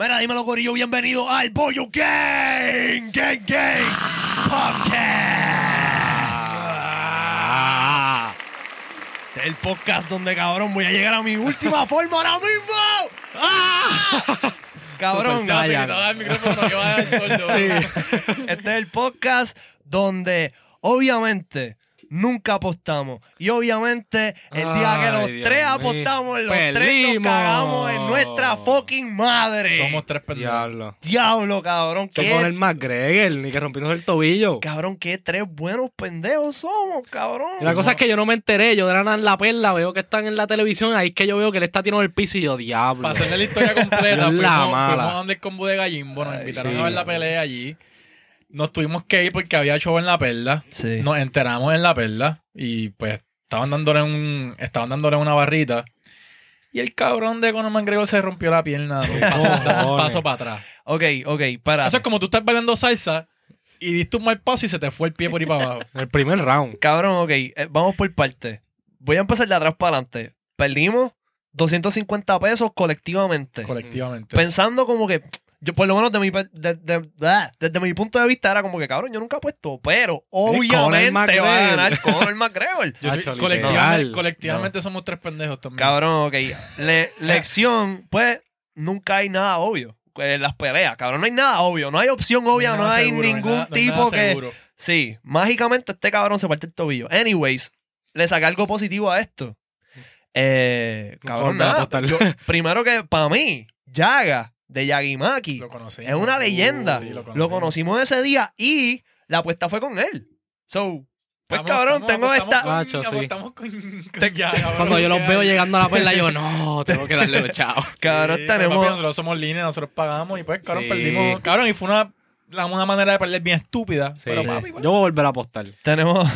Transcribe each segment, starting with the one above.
Mira, dímelo, Corillo, bienvenido al Bollo Gang, Gang, Gang Podcast. Ah. Este es el podcast donde, cabrón, voy a llegar a mi última forma ahora mismo. Ah. Cabrón, Super Saiyan. el micrófono que va a dar sordo. este es el podcast donde, obviamente, nunca apostamos. Y obviamente, el día que los Dios tres mío. apostamos, los tres nos Perdimos. cagamos en nuestra fucking madre. Somos tres pendejos. Diablo. Diablo, cabrón. Qué, Somos el McGregor, ni que rompiendo el tobillo. Cabrón, qué tres buenos pendejos somos, cabrón. Y la cosa es que yo no me enteré, yo de la nada en la perla, veo que están en la televisión, ahí es que yo veo que él está tirando el piso y yo, diablo. Para hacerle la historia completa, Dios fuimos, la fuimos mala. a donde el combo de Gallimbo, nos Ay, invitaron sí. a ver la pelea allí. Nos tuvimos que ir porque había show en la perla. Sí. Nos enteramos en la perla y pues estaban dándole un estaban dándole una barrita. Y el cabrón de Conor McGregor se rompió la pierna. Paso, para atrás. Ok, ok, para. Eso es como tú estás bailando salsa y diste un mal paso y se te fue el pie por ahí para abajo. El primer round. Cabrón, ok, eh, vamos por partes. Voy a empezar de atrás para adelante. Perdimos 250 pesos colectivamente. colectivamente. Pensando como que, yo por lo menos de mi, de- de- desde mi punto de vista era como que, cabrón, yo nunca he puesto, pero obviamente va a ganar Conor McGregor. Yo soy- colectivamente somos tres pendejos también. Cabrón, ok. Le- lección, pues, nunca hay nada obvio. En las peleas, cabrón, no hay nada obvio. No hay opción obvia, no, hay seguro, ningún nada- no hay tipo que... seguro. Sí, mágicamente este cabrón se parte el tobillo. Anyways, le saqué algo positivo a esto. Eh, No cabrón, nada, yo- primero que para mí, Yaga de Yagimaki Lo conocí. es una leyenda. Sí, lo, conocimos. conocimos ese día y la apuesta fue con él. So, pues Estamos- cabrón, estamos- tengo esta. con- Macho, sí. con- con Te- ya, cabrón, Cuando yo los veo llegando a la perla, yo, no, tengo que darle los chavos. Cabrón, Sí, tenemos- papi, nosotros somos línea, nosotros pagamos y pues, cabrón, Sí. perdimos. Cabrón, y fue una, la- una manera de perder bien estúpida. Sí. Pero papi, pues, Yo voy a volver a apostar, Tenemos,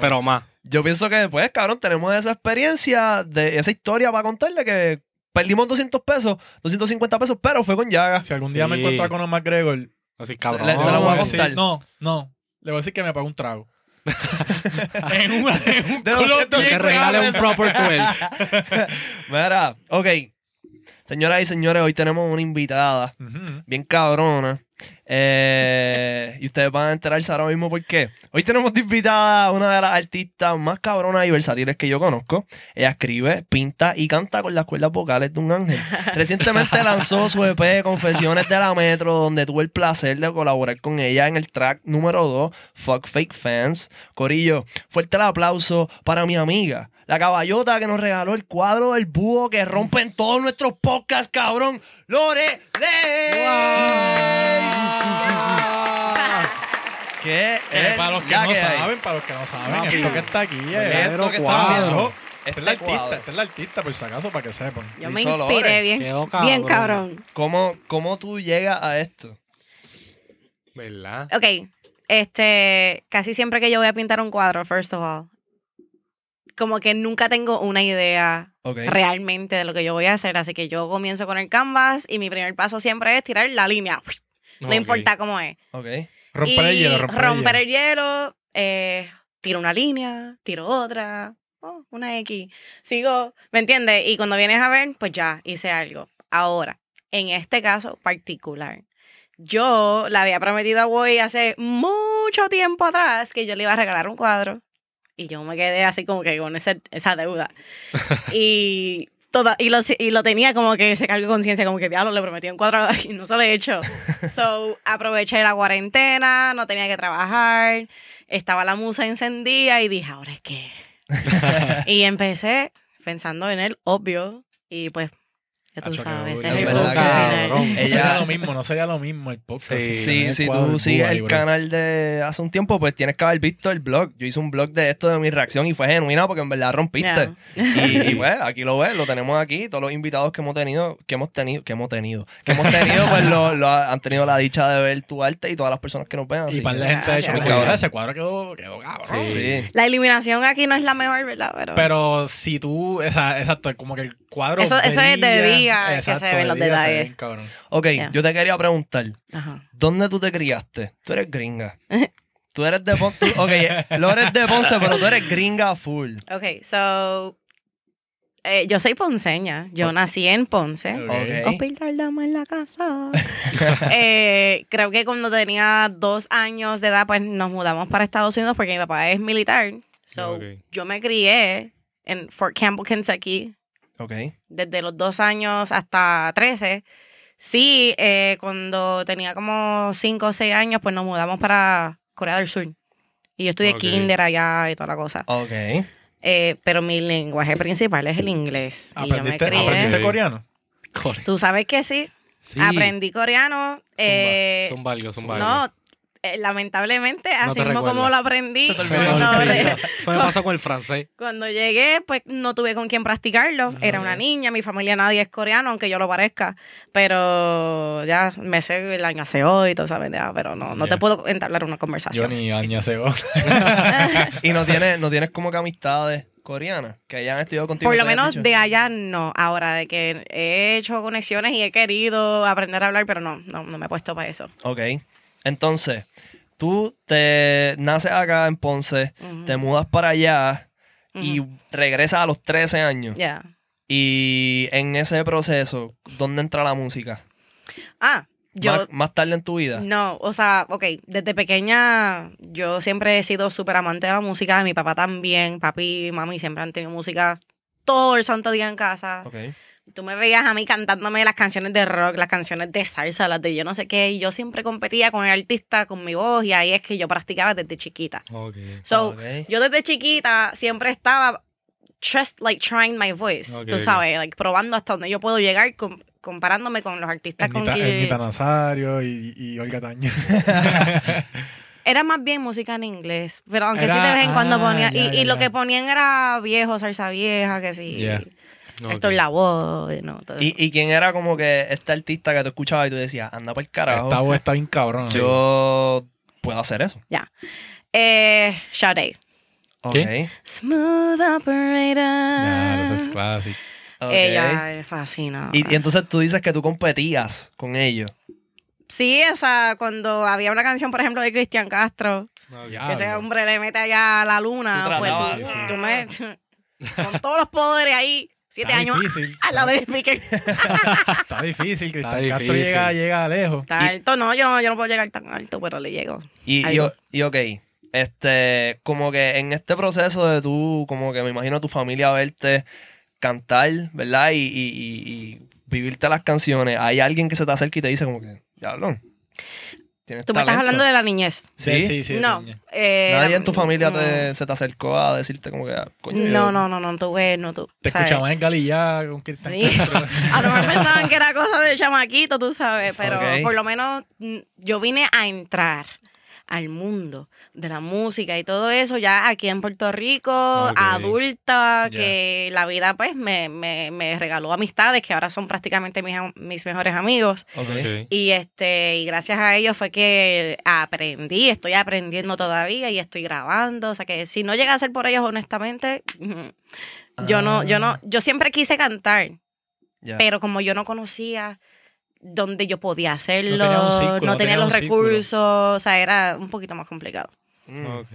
pero más. yo pienso que pues cabrón, tenemos esa experiencia, de esa historia para contarle que perdimos 200 pesos, 250 pesos, pero fue con Yaga. si algún día me Sí. encuentro a Conor McGregor, Así, cabrón. le- se la le voy a decir- contar. No, no. Le voy a decir que me pague un trago. en, un- en un De club 200 bien que regale un cabrón. proper 12. Mira, ok. Señoras y señores, hoy tenemos una invitada bien cabrona. Eh, y ustedes van a enterarse ahora mismo por qué. Hoy tenemos de invitada a una de las artistas más cabronas y versátiles que yo conozco. Ella escribe, pinta y canta con las cuerdas vocales de un ángel. Recientemente lanzó su EP Confesiones de la Metro, donde tuve el placer de colaborar con ella en el track número 2, Fuck Fake Fans. Corillo, fuerte el aplauso para mi amiga, la caballota que nos regaló el cuadro del búho que rompe en todos nuestros podcasts, cabrón. Lore ¿Qué Eh, es para los que la no que hay? saben, para los que no saben, Papi. esto que está aquí es Verdadero esto que está cuadro. viendo. Este es el Este artista, cuadro. este es el artista, por si acaso, para que sepan. Yo me inspiré bien. Quedó Bien cabrón. ¿Cómo, ¿Cómo tú llegas a esto? ¿Verdad? Ok, este, casi siempre que yo voy a pintar un cuadro, first of all, como que nunca tengo una idea realmente de lo que yo voy a hacer, así que yo comienzo con el canvas y mi primer paso siempre es tirar la línea, no importa cómo es. Romper el Y hielo, romper, romper el el hielo, eh, tiro una línea, tiro otra, oh, una X, sigo, ¿me entiendes? Y cuando vienes a ver, pues ya hice algo. Ahora, en este caso particular, yo le había prometido a Boy hace mucho tiempo atrás que yo le iba a regalar un cuadro y yo me quedé así como que con ese- esa deuda. y, toda, y, lo, y lo tenía como que ese cargo de conciencia, como que diablo, le prometí un cuadro y no se lo he hecho. So, aproveché la cuarentena, no tenía que trabajar, estaba la musa encendida y dije, ahora es que. y empecé pensando en el obvio y pues, ya tú Acho, qué sabes, es cabrón. No Ella- sería lo mismo, no sería lo mismo el podcast. Sí, si Sí, tú sigues el canal de hace un tiempo, pues tienes que haber visto el blog. Yo hice un blog de esto de mi reacción y fue genuina porque en verdad rompiste. Y, y, pues aquí lo ves, lo tenemos aquí. Todos los invitados que hemos tenido, que hemos tenido, que hemos tenido, que hemos tenido, pues lo, lo ha- han tenido la dicha de ver tu arte y todas las personas que nos vean. Y para que- la gente ha. "Coño, Cabrón. ese cuadro quedó, quedó cabrón. Sí. La iluminación aquí no es la mejor, ¿verdad? Pero, Pero si tú, esa, exacto, como que el cuadro. Eso- eso es de día que se ven de los detalles. ven. Ok, yo te quería preguntar, Ajá. ¿dónde tú te criaste? Tú eres gringa. Tú eres de Ponce. Ok, Lore es de Ponce, pero tú eres gringa full. Ok, so. Eh, yo soy ponceña. Yo nací en Ponce. Ok. Ok. Hospital Dama en la casa. Eh, creo que cuando tenía dos años de edad, pues nos mudamos para Estados Unidos porque mi papá es militar. So, Ok. yo me crié en Fort Campbell, Kentucky, Desde los dos años hasta 13. Sí, eh, cuando tenía como cinco o seis años, pues nos mudamos para Corea del Sur. Y yo estudié kinder allá y toda la cosa. Ok. Eh, pero mi lenguaje principal es el inglés. Y yo me ¿Aprendiste, crié. aprendiste Ok. coreano? Tú sabes que sí. Sí. Aprendí coreano. eh, Son valgos, son valgos. no, eh, lamentablemente, así mismo como lo aprendí. Se te Eso, olvidó. no, sí, le- eso me pasa con el francés. Cuando llegué, pues no tuve con quién practicarlo. Era una niña, mi familia nadie es coreano, aunque yo lo parezca. Pero ya me sé el año hace hoy, todo sabes, ya, pero no, no te puedo entablar una Yo conversación. ni añaseo. Y no tienes, no tienes como que amistades coreanas que hayan estudiado contigo. Por y lo menos dicho? de allá no. Ahora, de que he hecho conexiones y he querido aprender a hablar, pero no, no, no me he puesto para eso. Ok. Entonces, tú te naces acá en Ponce, te mudas para allá y regresas a los 13 años. Ya. Y en ese proceso, ¿dónde entra la música? Ah, yo. Más, más tarde en tu vida. No, o sea, ok, desde pequeña yo siempre he sido súper amante de la música, mi papá también, papi y mami siempre han tenido música todo el santo día en casa. Ok. Tú me veías a mí cantándome las canciones de rock, las canciones de salsa, las de yo no sé qué, y yo siempre competía con el artista, con mi voz, y ahí es que yo practicaba desde chiquita. Ok. So, yo desde chiquita siempre estaba just like trying my voice, tú sabes, like probando hasta donde yo puedo llegar com- comparándome con los artistas con que Nazario y, y Olga Taño. Era más bien música en inglés, pero aunque sí Era- de vez en cuando ah, ponía. ya, y, ya, y lo que ponían era viejo, salsa vieja, que sí. Ya. Esto es la voz, no, todo ¿Y, eso. ¿Y quién era como que este artista que tú escuchabas y tú decías, anda por el carajo? Esta voz está bien cabrón. Yo puedo hacer eso. Eh, Sade. Ok. Smooth operator. Ya, eso es clásico. Ella me fascina. Y, y entonces tú dices que tú competías con ellos. Sí, o sea, cuando había una canción, por ejemplo, de Cristian Castro, Ya, que ese hombre le mete allá a la luna, Tú pues tratabas, tú, sí, sí. tú me. Con todos los poderes ahí, siete Está años difícil. al lado del speaker. Está difícil. Cristian Está Castro difícil. llega, llega lejos. Está alto, no yo, no, yo no puedo llegar tan alto, pero le llego. Y, y, Algo. y ok, este, como que en este proceso de tú, como que me imagino tu familia verte cantar, ¿verdad? Y, y, y- y vivirte las canciones, hay alguien que se te acerca y te dice como que, diablo, tienes Tú me estás talento". hablando de la niñez. ¿Sí? sí, sí. no. eh, Nadie en tu familia no. te, se te acercó a decirte como que, ah, coño, yo- No, no, no, no, tuve, no tú. Te ¿sabes? escuchaban en Galillá con Cristian Sí. Castro. A lo mejor pensaban que era cosa de chamaquito, tú sabes, pero Ok. por lo menos mm, yo vine a entrar al mundo de la música y todo eso ya aquí en Puerto Rico, adulta, que la vida pues me, me, me regaló amistades que ahora son prácticamente mis, mis mejores amigos. Y este, y gracias a ellos fue que aprendí, estoy aprendiendo todavía y estoy grabando. O sea que si no llega a ser por ellos, honestamente, yo no, yo no, Ah. yo siempre quise cantar, pero como yo no conocía dónde yo podía hacerlo, No tenía un círculo, no no tenía tenía los círculo. recursos, o sea, era un poquito más complicado. Mm. Ok.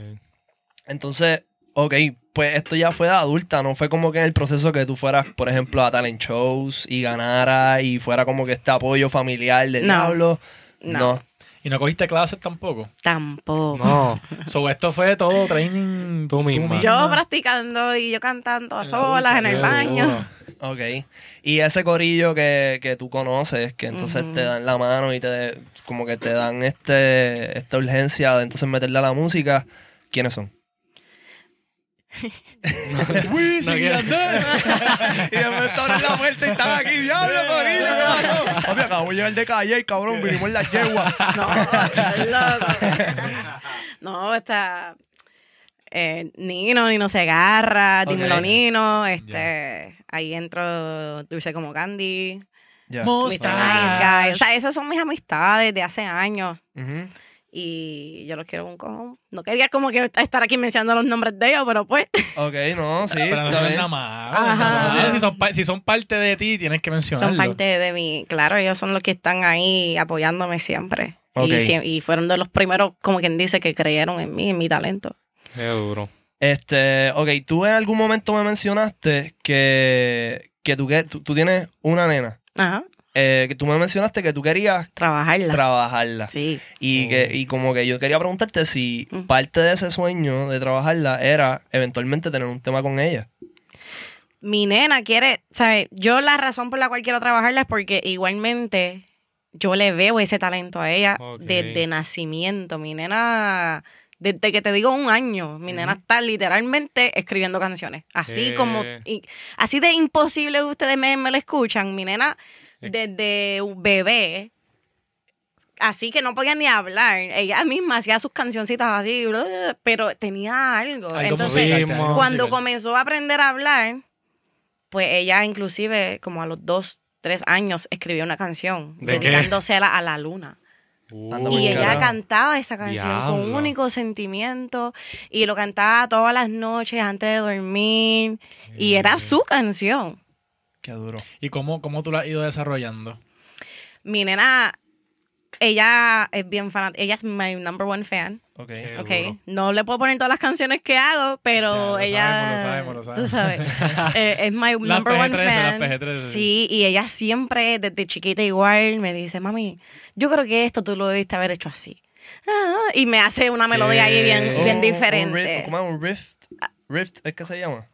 Entonces, ok, pues esto ya fue de adulta, no fue como que en el proceso que tú fueras, por ejemplo, a talent shows y ganara y fuera como que este apoyo familiar del No. diablo. No, No. Y no cogiste clases tampoco. tampoco. No. So, esto fue todo training Tú misma. Yo practicando y yo cantando a solas en el baño. Ok. Y ese corillo que, que tú conoces, que entonces te dan la mano y te como que te dan este esta urgencia de entonces meterle a la música, ¿quiénes son? Wisin y quiero- Yandel. y de momento abren la puerta y están aquí, diablo, corillo, ¿qué pasó? Papi, acabo de llegar de calle y cabrón, vinimos en la yegua. No, estás loco. No, está eh, Nino, Nino se agarra, Ok. Dímelo Nino, este, ahí entro Dulce como Candy, Mr. Mustache. Nice Guy. O sea, esas son mis amistades de hace años Ujú. Y yo los quiero un cojón. No quería como que estar aquí mencionando los nombres de ellos, pero pues. Ok, no, sí. Pero no está son bien. nada más. Ajá. Si, son, si son parte de ti, tienes que mencionarlo. Son parte de mi, claro, ellos son los que están ahí apoyándome siempre. Ok. Y, y fueron de los primeros, como quien dice, que creyeron en mí, en mi talento. Qué duro. Este, ok, tú en algún momento me mencionaste que, que tú, que- tú, tú tienes una nena. Ajá. Eh, que tú me mencionaste que tú querías Trabajarla. trabajarla. sí. Y, que, y como que yo quería preguntarte si Mm. parte de ese sueño de trabajarla era eventualmente tener un tema con ella. mi nena quiere, ¿sabes? Yo la razón por la cual quiero trabajarla es porque igualmente yo le veo ese talento a ella desde nacimiento. Mi nena, desde que te digo un año, mi nena está literalmente escribiendo canciones. Así ¿Qué? como, y- así de imposible que ustedes me, me lo escuchan. Mi nena, desde un bebé, así que no podía ni hablar. Ella misma hacía sus cancioncitas así, pero tenía algo. Algo Entonces, musical, cuando musical. comenzó a aprender a hablar, pues ella inclusive como a los dos, tres años escribió una canción ¿De qué? dedicándosela a la luna. Uh, y ella cantaba esa canción con un único sentimiento y lo cantaba todas las noches antes de dormir y era su canción. Qué duro. ¿Y cómo, cómo tú la has ido desarrollando? Mi nena, ella es bien fanática, ella es my number one fan. Ok. Qué Ok, duro. no le puedo poner todas las canciones que hago, pero Ya, lo ella. sabemos, lo sabemos, lo Tú sabemos. sabes. eh, es my Las number one PG-13, fan. las PG-13. Sí, y ella siempre, desde chiquita igual, me dice, mami, yo creo que esto tú lo debiste haber hecho así. Ah, y me hace una melodía ahí bien. Oh, bien un diferente. riff- ¿Cómo es un rift? Rift es que se llama.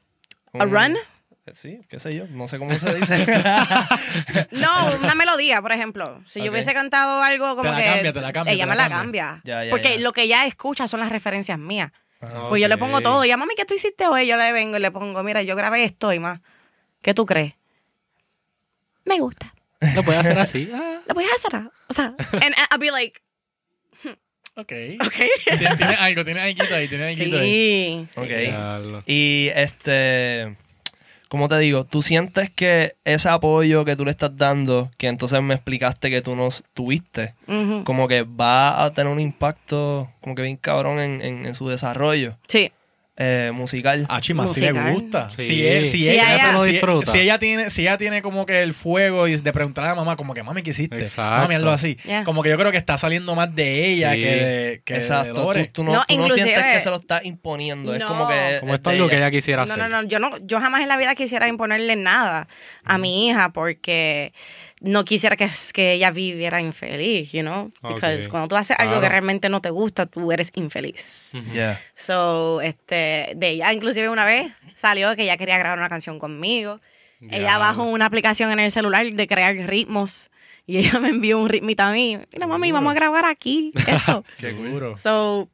¿A Un- run? Eh, Sí, qué sé yo, no sé cómo se dice. No, una melodía, por ejemplo. Si yo hubiese cantado algo como Te la que. cambia, te la cambia, Ella te me la cambia. cambia. Ya, ya, Porque ya. lo que ella escucha son las referencias mías. Ajá. Pues yo le pongo todo. Y a mami, ¿qué tú hiciste hoy? Yo le vengo y le pongo, mira, yo grabé esto y más. ¿Qué tú crees? Me gusta. Lo puedes hacer así. Ah. Lo a hacer. O sea, and I'll be like, Ok. ok. Tien- Tiene algo, tiene algo ahí, tiene algo ahí. Sí. Ok. Y este, ¿cómo te digo? ¿Tú sientes que ese apoyo que tú le estás dando, que entonces me explicaste que tú no tuviste, como que va a tener un impacto como que bien cabrón en, en- en su desarrollo Sí. Eh, musical? Ah, chima, sí le gusta. Sí. Si, él- si Sí, ella, ella- lo si- disfruta. Si, ella tiene, si ella tiene como que el fuego y de preguntarle a la mamá, como que mami, ¿qué hiciste? Exacto. Mami, hazlo así. Yeah. Como que yo creo que está saliendo más de ella Sí. que de, que de Exacto. Tú, Lore. tú no, No, tú no inclusive- sientes que se lo estás imponiendo. Es No. como que. Como es esto es lo que ella. ella quisiera No, hacer. no, no, yo no, yo jamás en la vida quisiera imponerle nada a mi hija porque no quisiera que, que ella viviera infeliz, you know? Because cuando tú haces algo Claro. que realmente no te gusta, tú eres infeliz. Yeah. So, este, de ella inclusive una vez salió que ella quería grabar una canción conmigo. Ella bajó una aplicación en el celular de crear ritmos y ella me envió un ritmito a mí. Mira, mami, Seguro. vamos a grabar aquí esto. Qué duro. so,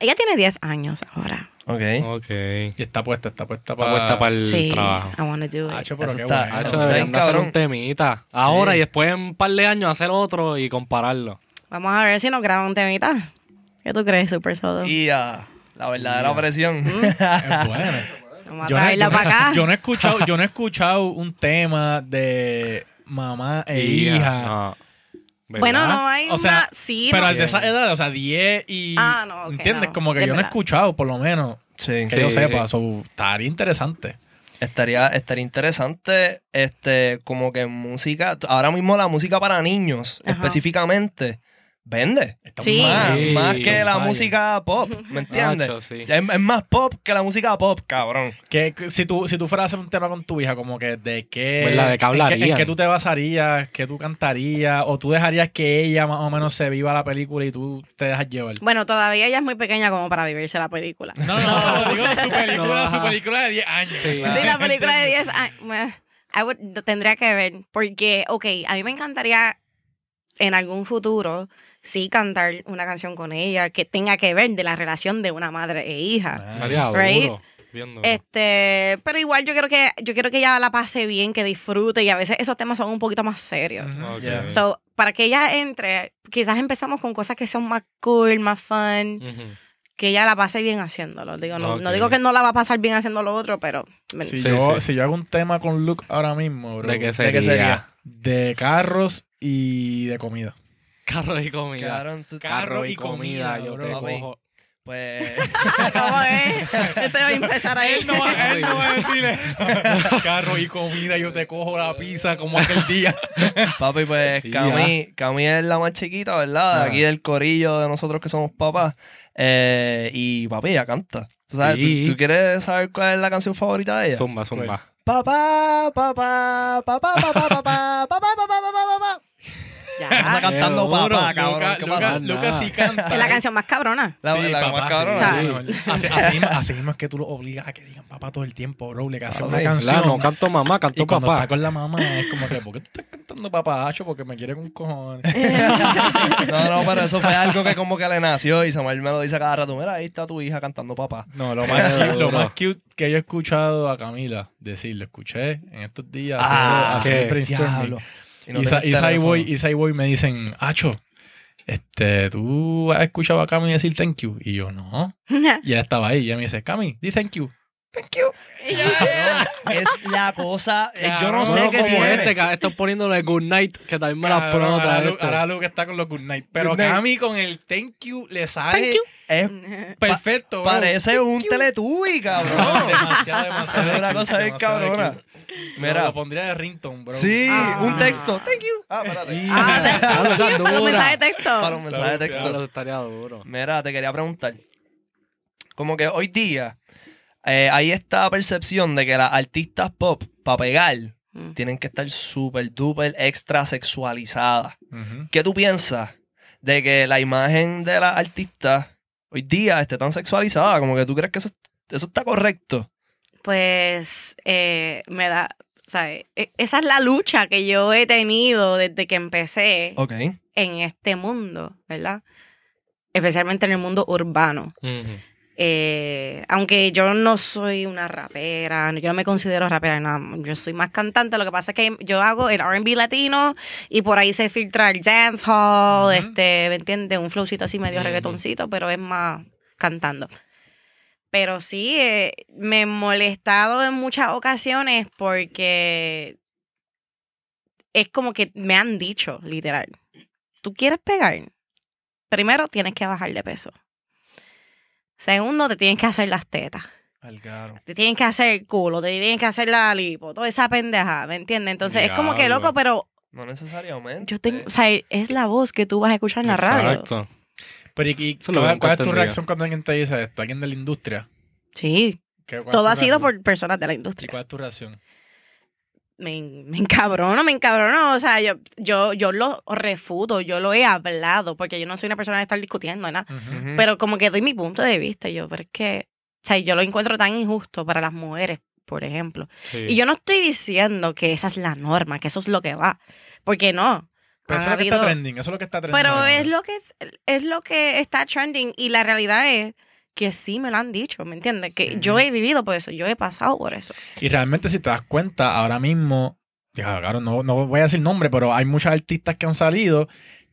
ella tiene 10 años ahora. Ok. Ok. Y está puesta, está puesta Está para... puesta para el Sí, trabajo. I wanna do it. Hacho, pero Eso qué está- bueno. Ah, Eso eso está deberían bien de hacer un temita. Ahora Sí. y después en un par de años hacer otro y compararlo. Vamos a ver si nos graban un temita. ¿Qué tú crees, Super Sodo? Y ah, la verdadera presión. Es bueno. Vamos a Yo yo no- para acá. yo no he escuchado, yo no he escuchado un tema de mamá e hija. No. ¿Verdad? bueno, no hay O sea, una... Sí, Pero no. al de esa edad, o sea, 10 y... Ah, no, ok, ¿Entiendes? no. Como que Es yo no he escuchado, por lo menos, Sí. que Sí. yo sepa. So, estaría interesante. Estaría, estaría interesante, este, como que música, ahora mismo la música para niños, Ajá. específicamente, vende. Sí. Más, Sí. más que la Fire. música pop, ¿me entiendes? Nacho, sí. Es, es más pop que la música pop, cabrón. Que, si, tú, si tú fueras a hacer un tema con tu hija, como que de qué... ¿Verdad? ¿De qué en qué- En, hablarían? qué tú te basarías, qué tú cantarías, o tú dejarías que ella más o menos se viva la película y tú te dejas llevar. Bueno, todavía ella es muy pequeña como para vivirse la película. No, no, no, digo su película, No, su película de 10 años. Sí. La película de 10 años. I would- tendría que ver. Porque, ok, a mí me encantaría en algún futuro sí cantar una canción con ella que tenga que ver de la relación de una madre e hija. Estaría Right. Este, pero igual yo quiero que yo quiero que ella la pase bien, que disfrute y a veces esos temas son un poquito más serios. Ujú. Ok. Yeah. So, para que ella entre, quizás empezamos con cosas que son más cool, más fun, que ella la pase bien haciéndolo. Digo, no, no digo que no la va a pasar bien haciendo lo otro, pero me- Si, Sí, yo, sí. si yo hago un tema con Luke ahora mismo, bro, ¿De qué ¿De sería? qué sería? de carros y de comida. Carro y comida. Cabrón, tú- Carro y comida, yo bro, te papi. cojo. Pues, ¿Cómo es? Este va a empezar ahí. Él no, va, él no va a decir eso. Carro y comida, yo te cojo la pizza como aquel día. papi, pues. Cami, Cami es la más chiquita, ¿verdad? De Ah. aquí del corillo de nosotros que somos papás. Eh, y papi, ella canta. ¿Tú, sabes, Sí. ¿tú, tú quieres saber cuál es la canción favorita de ella? Zumba, zumba. Papá, papá, papá, papá, papá, papá, papá, papá, papá, papá. Está Ya. cantando papá, cabrón. Lucas. Lucas sí canta. Es la canción más cabrona. La, Sí, la papá, más cabrona. sí. Así, así mismo, así mismo es que tú lo obligas a que digan papá todo el tiempo, bro. Le hace Ah, una canción. Claro, no canto mamá, canto y cuando papá. está con la mamá es como que, ¿por qué tú estás cantando papá, Hacho? Porque me quiere con cojones. No, no, pero eso fue algo que como que le nació y Samuel me lo dice cada rato. Mira, ahí está tu hija cantando papá. No, lo más, cute, lo más cute que yo he escuchado a Camila decir, lo escuché en estos días Ah, qué brainstorming. Diablo. Y no Y, me dicen, Acho, este, ¿tú has escuchado a Cami decir thank you? Y yo, no. Y ella estaba ahí y ella me dice, Cami, di thank you. Thank you. Cabrón, es la cosa. eh, yo no Cabrón, sé No, qué como tiene. este, que estás poniéndole good night, que también me las Cabrón, otra ahora, vez. Lu- ahora Luke está con los good night. Pero Good night. Cami con el thank you le sale Thank you. Es- perfecto. bro. parece un teletubi, cabrón. demasiado, demasiado. Es una cosa bien cabrona. Mira. Lo pondría de ringtone, bro. Sí, Ah. un texto. Thank you. Ah, espérate. Ah, texto. Para los dura. mensajes de texto. Para un mensaje de texto. Claro, estaría duro. Mira, te quería preguntar. Como que hoy día eh, hay esta percepción de que las artistas pop, para pegar, Mm. tienen que estar súper, duper, extra sexualizadas. ¿Qué tú piensas de que la imagen de las artistas hoy día esté tan sexualizada? Como que tú crees que eso, eso está correcto. Pues eh, me da, ¿sabes? E- Esa es la lucha que yo he tenido desde que empecé Ok. en este mundo, ¿verdad? Especialmente en el mundo urbano. Eh, aunque yo no soy una rapera, yo no me considero rapera, no, yo soy más cantante. Lo que pasa es que yo hago el RB latino y por ahí se filtra el dancehall, este, ¿me entiendes? Un flowcito así medio Ujú. reggaetoncito, pero es más cantando. Pero sí, eh, me he molestado en muchas ocasiones porque es como que me han dicho, literal, ¿tú quieres pegar? Primero tienes que bajar de peso. Segundo, te tienen que hacer las tetas. Algaro. Te tienen que hacer el culo, te tienen que hacer la lipo, toda esa pendeja, ¿me entiendes? Entonces es como que loco, pero No necesariamente. yo tengo, o sea, es la voz que tú vas a escuchar en la radio. Exacto. Pero, ¿y, y cuál, cuál es tu reacción cuando alguien te dice esto? ¿Alguien de la industria? Sí, ¿Qué- cuál es todo ha sido por personas de la ¿Y industria. cuál es tu reacción? Me, me encabrono, me encabrono. O sea, yo, yo, yo lo refuto, yo lo he hablado, porque yo no soy una persona de estar discutiendo. Ujú. Pero como que doy mi punto de vista, yo, pero es que, o sea, yo lo encuentro tan injusto para las mujeres, por ejemplo. Sí. Y yo no estoy diciendo que esa es la norma, que eso es lo que va, porque no. Pero eso es lo que está trending. Eso es lo que está trending. Pero es lo que es, es lo que está trending y la realidad es que sí me lo han dicho, ¿me entiendes? Que yo he vivido por eso, yo he pasado por eso. Y realmente, si te das cuenta, ahora mismo, ya, claro, no, no voy a decir nombre, pero hay muchas artistas que han salido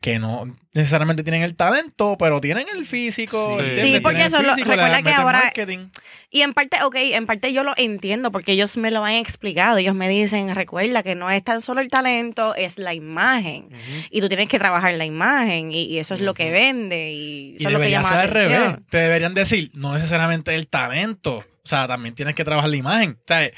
que no necesariamente tienen el talento, pero tienen el físico. Sí. Sí, porque eso lo- físico, recuerda que ahora- marketing. Y en parte, ok, en parte yo lo entiendo porque ellos me lo han explicado. Ellos me dicen, recuerda que no es tan solo el talento, es la imagen. Y tú tienes que trabajar la imagen y, y eso es lo que vende y Y eso es lo que llama ser al revés. Te deberían decir, no necesariamente el talento. O sea, también tienes que trabajar la imagen. O sea,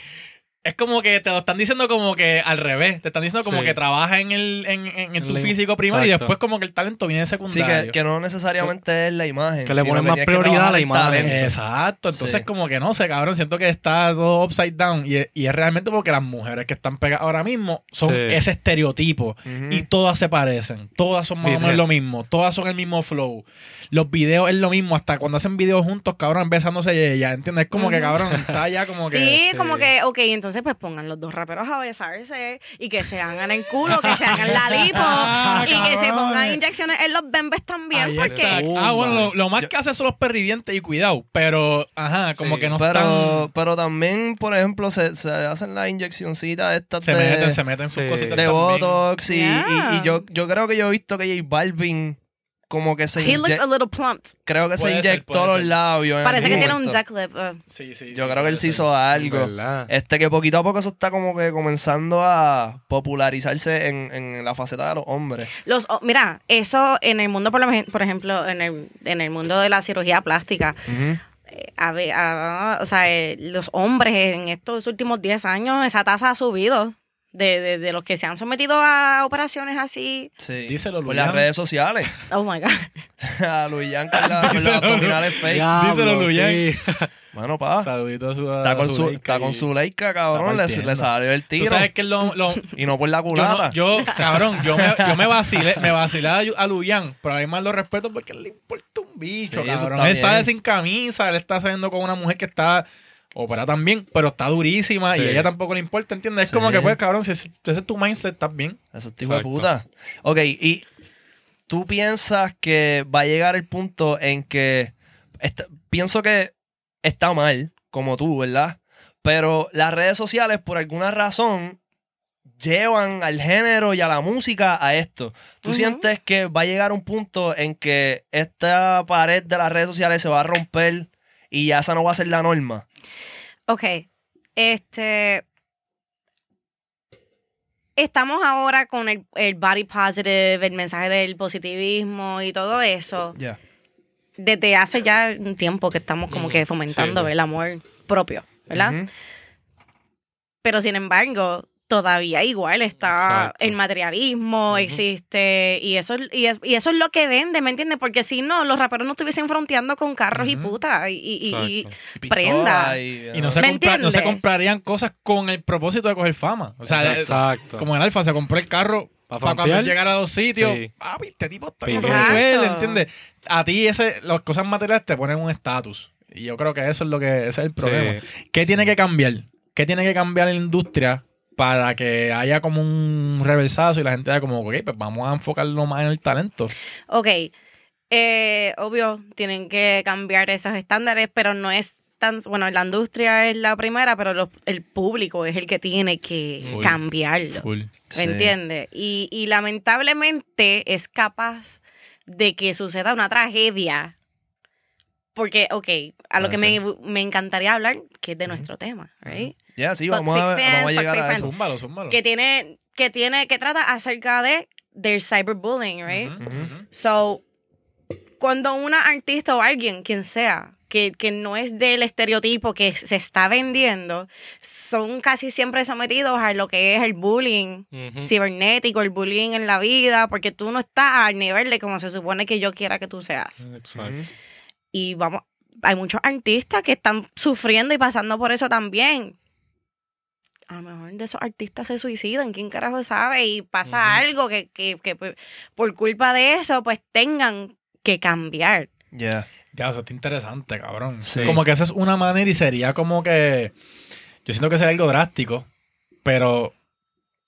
es como que te lo están diciendo como que al revés. Te están diciendo como Sí. que trabaja en, el, en, en- en tu la físico primero y después como que el talento viene Sí, secundario. que, que no necesariamente es la imagen. Que le ponen más prioridad a la imagen. Exacto, entonces Sí. como que no sé, cabrón, siento que está todo upside down y, es- y es realmente porque las mujeres que están pegadas ahora mismo son Sí. ese estereotipo y todas se parecen, todas son más o menos lo mismo, todas son el mismo flow, los videos es lo mismo, hasta cuando hacen videos juntos, cabrón, besándose ella, ¿entiendes? Es como que cabrón, está ya como que... Sí, sí. como que, ok, entonces pues pongan los dos raperos a besarse y que se hagan el culo, que se hagan la lipo Ah, y que se pongan inyecciones en los bembes también, Ahí porque está. Ah, bueno, lo, lo más Yo- que hacen son los perridientes y cuidado, pero, ajá, como Sí. que no pero, están... pero también, por ejemplo, se, se hacen las inyeccioncitas estas Se de, meten, se meten sus Sí. cositas de también. Botox y, Yeah. y- y yo, yo creo que yo he visto que J Balvin como que se he looks inye- a little plumped. creo que se Puede ser, inyectó puede los ser. labios. en Parece que algún tiene un momento. duck lip. uh. Sí, sí, Yo sí, creo que él ser. hizo algo. ¿Verdad? Este que poquito a poco eso está como que comenzando a popularizarse en, en la faceta de los hombres. Los, oh, mira, eso en el mundo, por, lo, por ejemplo, en el, en el mundo de la cirugía plástica, eh, a ver, a- o sea, eh, los hombres en estos últimos 10 años, esa tasa ha subido de, de, de los que se han sometido a operaciones así. Sí. Díselo, Por las redes sociales. Oh my God. a Luyan con, la- con los Díselo, abdominales fake. Diablo, Díselo, Luyan. sí. Bueno, pa. Saludito a su, Está con su, Leica está con su leica, cabrón. Le, le salió el Tú tiro. sabes que lo, lo- Y no por la yo, no- culata. yo, cabrón, yo me, yo me vacilé, me vacilé a, a Luyan, pero además lo respeto porque le importa un bicho, Sí, cabrón. Él sale sin camisa, él está saliendo con una mujer que está operada también, pero está durísima y a ella tampoco le importa, ¿entiendes? Es Sí. como que, pues, cabrón, si ese ese es tu mindset, estás bien. Eso es tipo de puta. Ok, y tú piensas que va a llegar el punto en que. pienso que está mal, como tú, ¿verdad? Pero las redes sociales, por alguna razón, llevan al género y a la música a esto. ¿Tú sientes que va a llegar un punto en que esta pared de las redes sociales se va a romper y ya esa no va a ser la norma? Ok. Este. Estamos ahora con el, el body positive, el mensaje del positivismo y todo eso. Ya. Desde hace ya un tiempo que estamos como que fomentando sí, sí. el amor propio, ¿verdad? Pero sin embargo, todavía igual está Exacto. el materialismo, existe, y eso, es- y, es- y eso es lo que vende, ¿me entiendes? Porque si no, los raperos no estuviesen fronteando con carros y putas y, y- y- Prenda. Y, Y no se, ¿Me compra- no se comprarían cosas con el propósito de coger fama. O sea, eh, Exacto. como el Alfa se compró el carro Pa' para cuando llegar a los sitios. Sí. Papi, este tipo está con otro nivel. ¿entiendes? A ti ese, las cosas materiales te ponen un estatus. Y yo creo que eso es lo que ese es el problema. Sí. ¿Qué tiene que cambiar? ¿Qué tiene que cambiar la industria para que haya como un reversazo y la gente diga como, ok, pues vamos a enfocarlo más en el talento? Ok, eh, obvio, tienen que cambiar esos estándares, pero no es tan, bueno, la industria es la primera, pero los- el público es el que tiene que Full. cambiarlo. Full. ¿Me Sí. entiendes? Y, y lamentablemente es capaz de que suceda una tragedia. Porque, ok, a lo que me, me encantaría hablar, que es de nuestro tema, ¿right? Ya, sí, Fuck vamos a, vamos a llegar a eso. Zúmbalo, zúmbalo. Que tiene, que tiene, que trata acerca de del cyberbullying, right? So, cuando una artista o alguien, quien sea, que, que no es del estereotipo que se está vendiendo, son casi siempre sometidos a lo que es el bullying cibernético, el bullying en la vida, porque tú no estás al nivel de como se supone que yo quiera que tú seas. Exacto. Y vamos, hay muchos artistas que están sufriendo y pasando por eso también. A lo mejor de esos artistas se suicidan, ¿quién carajo sabe? Y pasa algo que, que, que, por culpa de eso, pues tengan que cambiar. Ya. Ya, eso está interesante, cabrón. Sí. Como que esa es una manera y sería como que. Yo siento que sería algo drástico, pero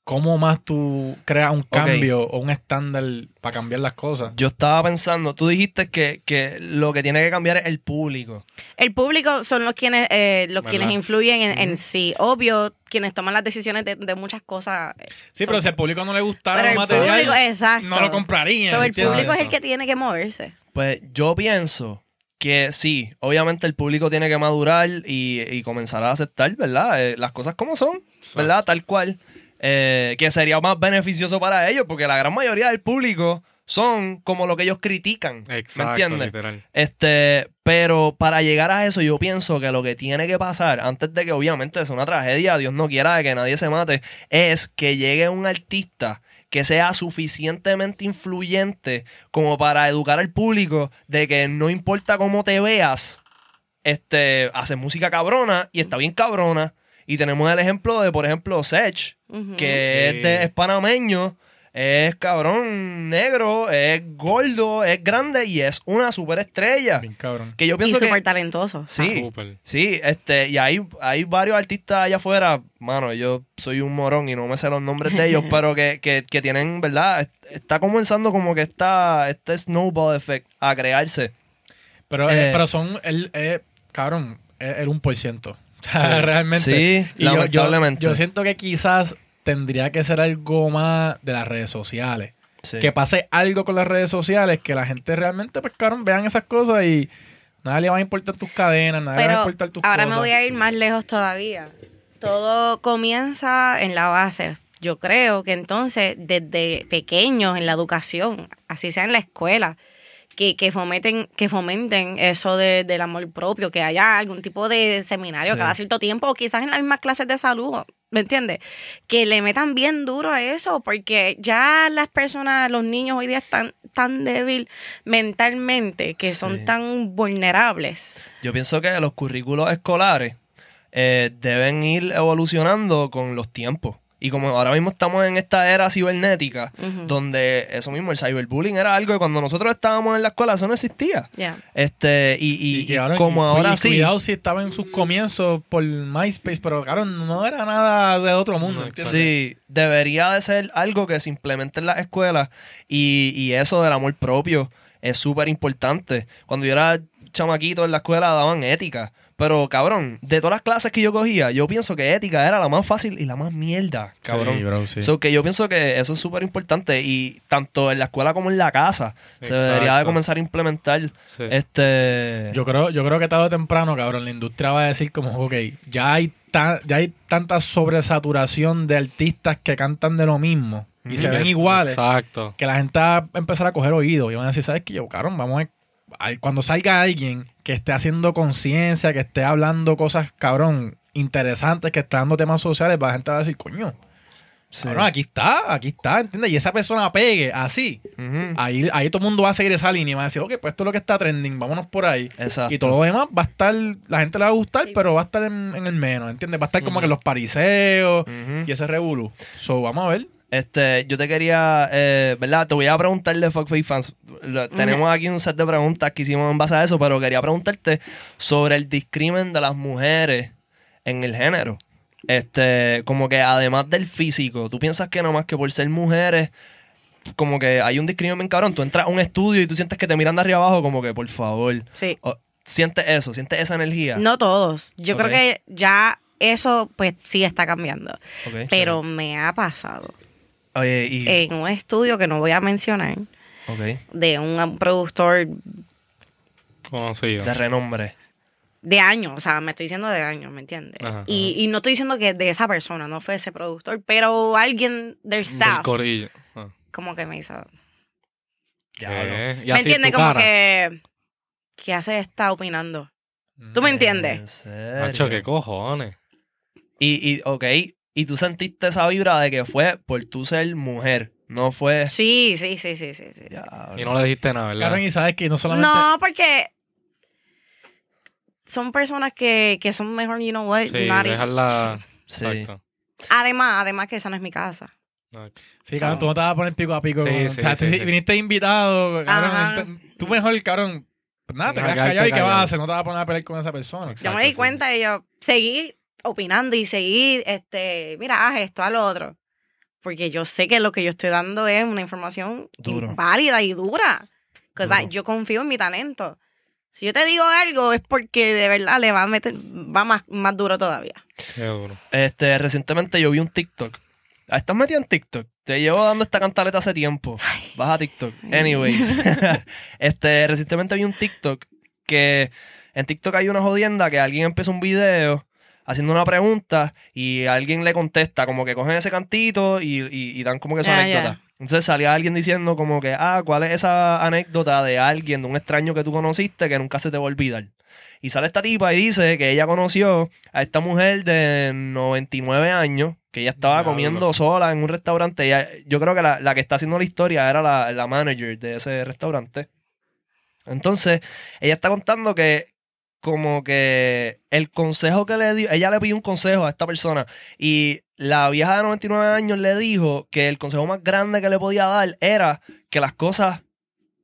¿cómo más tú creas un cambio o un estándar para cambiar las cosas? Yo estaba pensando, tú dijiste que, que lo que tiene que cambiar es el público. El público son los quienes, eh, los ¿Verdad? quienes influyen en, sí. Obvio, quienes toman las decisiones de, de muchas cosas. eh, Sí, son- pero si al público no le gustara pero el material, público, exacto. no lo comprarían. So, el ¿entiendes? público es el que tiene que moverse. Pues yo pienso que sí, obviamente el público tiene que madurar y, y comenzar a aceptar, ¿verdad? Eh, las cosas como son, ¿verdad? Tal cual. Eh, que sería más beneficioso para ellos, porque la gran mayoría del público son como lo que ellos critican. Exacto, ¿Me entiendes? literal. Este, pero para llegar a eso, yo pienso que lo que tiene que pasar, antes de que obviamente sea una tragedia, Dios no quiera de que nadie se mate, es que llegue un artista que sea suficientemente influyente como para educar al público de que no importa cómo te veas, este, hace música cabrona y está bien cabrona. Y tenemos el ejemplo de, por ejemplo, Sech, que Sí. es, de, es panameño, es cabrón negro, es gordo, es grande y es una superestrella. Bien cabrón. Que yo y pienso que. súper talentoso. Sí, Súper. sí, este, y hay, hay varios artistas allá afuera, mano, yo soy un morón y no me sé los nombres de ellos, pero que, que, que tienen, ¿verdad? Est- Está comenzando como que está este snowball effect a crearse. Pero, eh, Eh, pero son, el, eh, cabrón, es el 1%. O sea, realmente. Sí, Y yo- yo, lamentablemente. yo siento que quizás tendría que ser algo más de las redes sociales. Sí. Que pase algo con las redes sociales, que la gente realmente, pues, cabrón, vean esas cosas y nada le va a importar tus cadenas, nada le va a importar tus ahora cosas. me voy a ir más lejos todavía. Todo comienza en la base. Yo creo que entonces desde pequeños en la educación, así sea en la escuela, que, que fomenten, que fomenten eso de- del amor propio, que haya algún tipo de seminario Sí. cada cierto tiempo, o quizás en las mismas clases de salud, ¿me entiendes? Que le metan bien duro a eso, porque ya las personas, los niños hoy día están tan débil mentalmente, que son tan vulnerables. Yo pienso que los currículos escolares eh, deben ir evolucionando con los tiempos. Y como ahora mismo estamos en esta era cibernética, donde eso mismo, el cyberbullying era algo que cuando nosotros estábamos en la escuela eso no existía. Este, y, y- Y que y ahora- como y- ahora y sí. Cuidado si estaba en sus comienzos por MySpace, pero claro, no era nada de otro mundo. Sí, debería de ser algo que se implemente en las escuelas y, y eso del amor propio es súper importante. Cuando yo era chamaquito en la escuela daban ética, pero cabrón, de todas las clases que yo cogía, yo pienso que ética era la más fácil y la más mierda, cabrón. Sí, bro, sí. So que yo pienso que eso es súper importante y tanto en la escuela como en la casa se debería de comenzar a implementar Sí. este... Yo creo, yo creo que tarde o temprano, cabrón, la industria va a decir como, ok, ya hay, ta- ya hay tanta sobresaturación de artistas que cantan de lo mismo y se ven Es- iguales Exacto. que la gente va a empezar a coger oído y van a decir, ¿sabes qué? Yo, cabrón, vamos a... Cuando salga alguien que esté haciendo conciencia, que esté hablando cosas, cabrón, interesantes, que esté dando temas sociales, la gente va a decir, coño, sí. cabrón, aquí está, aquí está, ¿entiendes? Y esa persona pegue así. Ahí, ahí todo el mundo va a seguir esa línea y va a decir, ok, pues esto es lo que está trending, vámonos por ahí. Exacto. Y todo lo demás va a estar, la gente le va a gustar, pero va a estar en, en el menos, ¿entiendes? Va a estar como que los pariseos y ese revolú. So, vamos a ver. Este, yo te quería, eh, ¿verdad? Te voy a preguntar de Fuck Face Fans. Lo- Tenemos aquí un set de preguntas que hicimos en base a eso, pero quería preguntarte sobre el discrimen de las mujeres en el género. Este, como que además del físico, ¿tú piensas que nomás que por ser mujeres, como que hay un discrimen cabrón? Tú entras a un estudio y tú sientes que te miran de arriba abajo, como que por favor. Sí. Sientes eso, sientes esa energía. No todos. Yo creo que ya eso, pues sí está cambiando. Pero me ha pasado Oye, y. en un estudio que no voy a mencionar, de un, productor Conocido. de renombre. de años, o sea, me estoy diciendo de años, ¿me entiendes? Ajá, y, y no estoy diciendo que de esa persona, no fue ese productor, pero alguien del Del staff, corillo. Ah. como que me hizo... ¿Me entiendes? Como cara. que... ¿Qué hace está opinando? ¿Tú me entiendes? ¿En serio? Macho, qué cojones. Y, y, ok, y tú sentiste esa vibra de que fue por tu ser mujer, no fue... Sí, sí, sí, sí, sí. sí. Y no le dijiste nada, ¿verdad? Karen, y sabes que no solamente... No, porque son personas que, que son mejor, you know what, Sí, dejarla. Sí. Exacto. Además, además que esa no es mi casa. Sí, cabrón, tú no te vas a poner pico a pico. Sí, con- sí, o sea, sí, tú sí. viniste invitado, cabrón. Tú mejor, cabrón, pues nada, te No, quedas callado y qué vas a hacer, no te vas a poner a pelear con esa persona. Exacto. yo me di cuenta y yo seguí opinando y seguí, este, mira, haz esto, haz lo otro. Porque yo sé que lo que yo estoy dando es una información Duro. válida y dura. Duro. yo confío en mi talento. Si yo te digo algo es porque de verdad le va a meter, va más, más duro todavía. Qué duro. Este, recientemente yo vi un TikTok. Ah, ¿Estás metido en TikTok? Te llevo dando esta cantaleta hace tiempo. Vas a TikTok. Anyways. este, recientemente vi un TikTok que en TikTok hay una jodienda que alguien empieza un video haciendo una pregunta y alguien le contesta, como que cogen ese cantito y, y- y dan como que su anécdota. Entonces salía alguien diciendo como que, ah, ¿cuál es esa anécdota de alguien, de un extraño que tú conociste que nunca se te va a olvidar? Y sale esta tipa y dice que ella conoció a esta mujer de 99 años, que ella estaba comiendo sola en un restaurante. Ella- yo creo que la, la que está haciendo la historia era la, la manager de ese restaurante. Entonces, ella está contando que como que el consejo que le dio, ella le pidió un consejo a esta persona y la vieja de 99 años le dijo que el consejo más grande que le podía dar era que las cosas,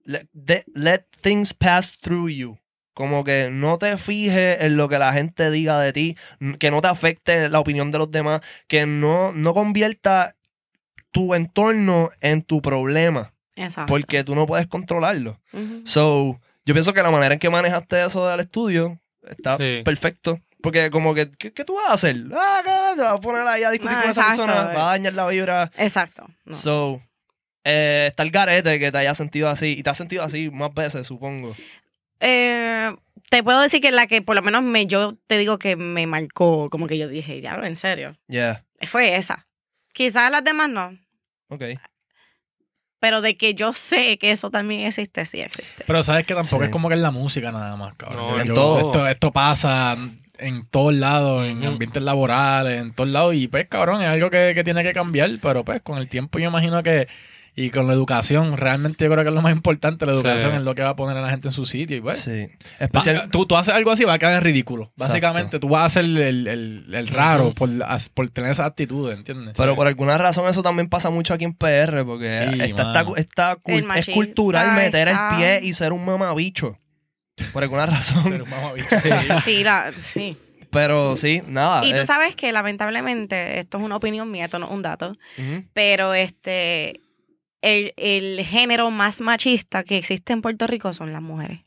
let things pass through you. Como que no te fijes en lo que la gente diga de ti, que no te afecte la opinión de los demás, que no, no convierta tu entorno en tu problema, Exacto. porque tú no puedes controlarlo. So, yo pienso que la manera en que manejaste eso del estudio está Sí. perfecto. Porque como que, ¿qué, qué tú vas a hacer? Ah, ¿qué? Te vas a poner ahí a discutir Ah, con esa exacto, persona, eh. va a dañar la vibra. Exacto. no. So, eh, está el garete que te haya sentido así. Y te has sentido así más veces, supongo. Eh, te puedo decir que la que por lo menos me, yo te digo que me marcó, como que yo dije, diablo, en serio. Yeah, Fue esa. Quizás las demás no. ok. Pero de que yo sé que eso también existe, sí existe. Pero sabes que tampoco Sí. es como que en la música nada más, cabrón. No, Yo- en yo- todo. Esto, esto pasa en todos lados, en ambientes laborales, en todos lados. Y pues, cabrón, es algo que, que tiene que cambiar. Pero pues, con el tiempo yo imagino que... Y con la educación, realmente yo creo que es lo más importante. La Sí. educación es lo que va a poner a la gente en su sitio. Y pues, Sí. va- Especial, tú, tú haces algo así, va a quedar en ridículo. Exacto. Básicamente, tú vas a ser el, el- el raro por, por tener esa actitud, ¿entiendes? Pero por alguna razón eso también pasa mucho aquí en PR, porque Sí, esta cul- El es cultural meter el está- pie y ser un mamabicho. Por alguna razón. Ser un mamabicho. Sí, la, sí. Pero sí, nada. Y tú eh, sabes que lamentablemente, esto es una opinión mía, esto no es un dato, pero este el, el género más machista que existe en Puerto Rico son las mujeres.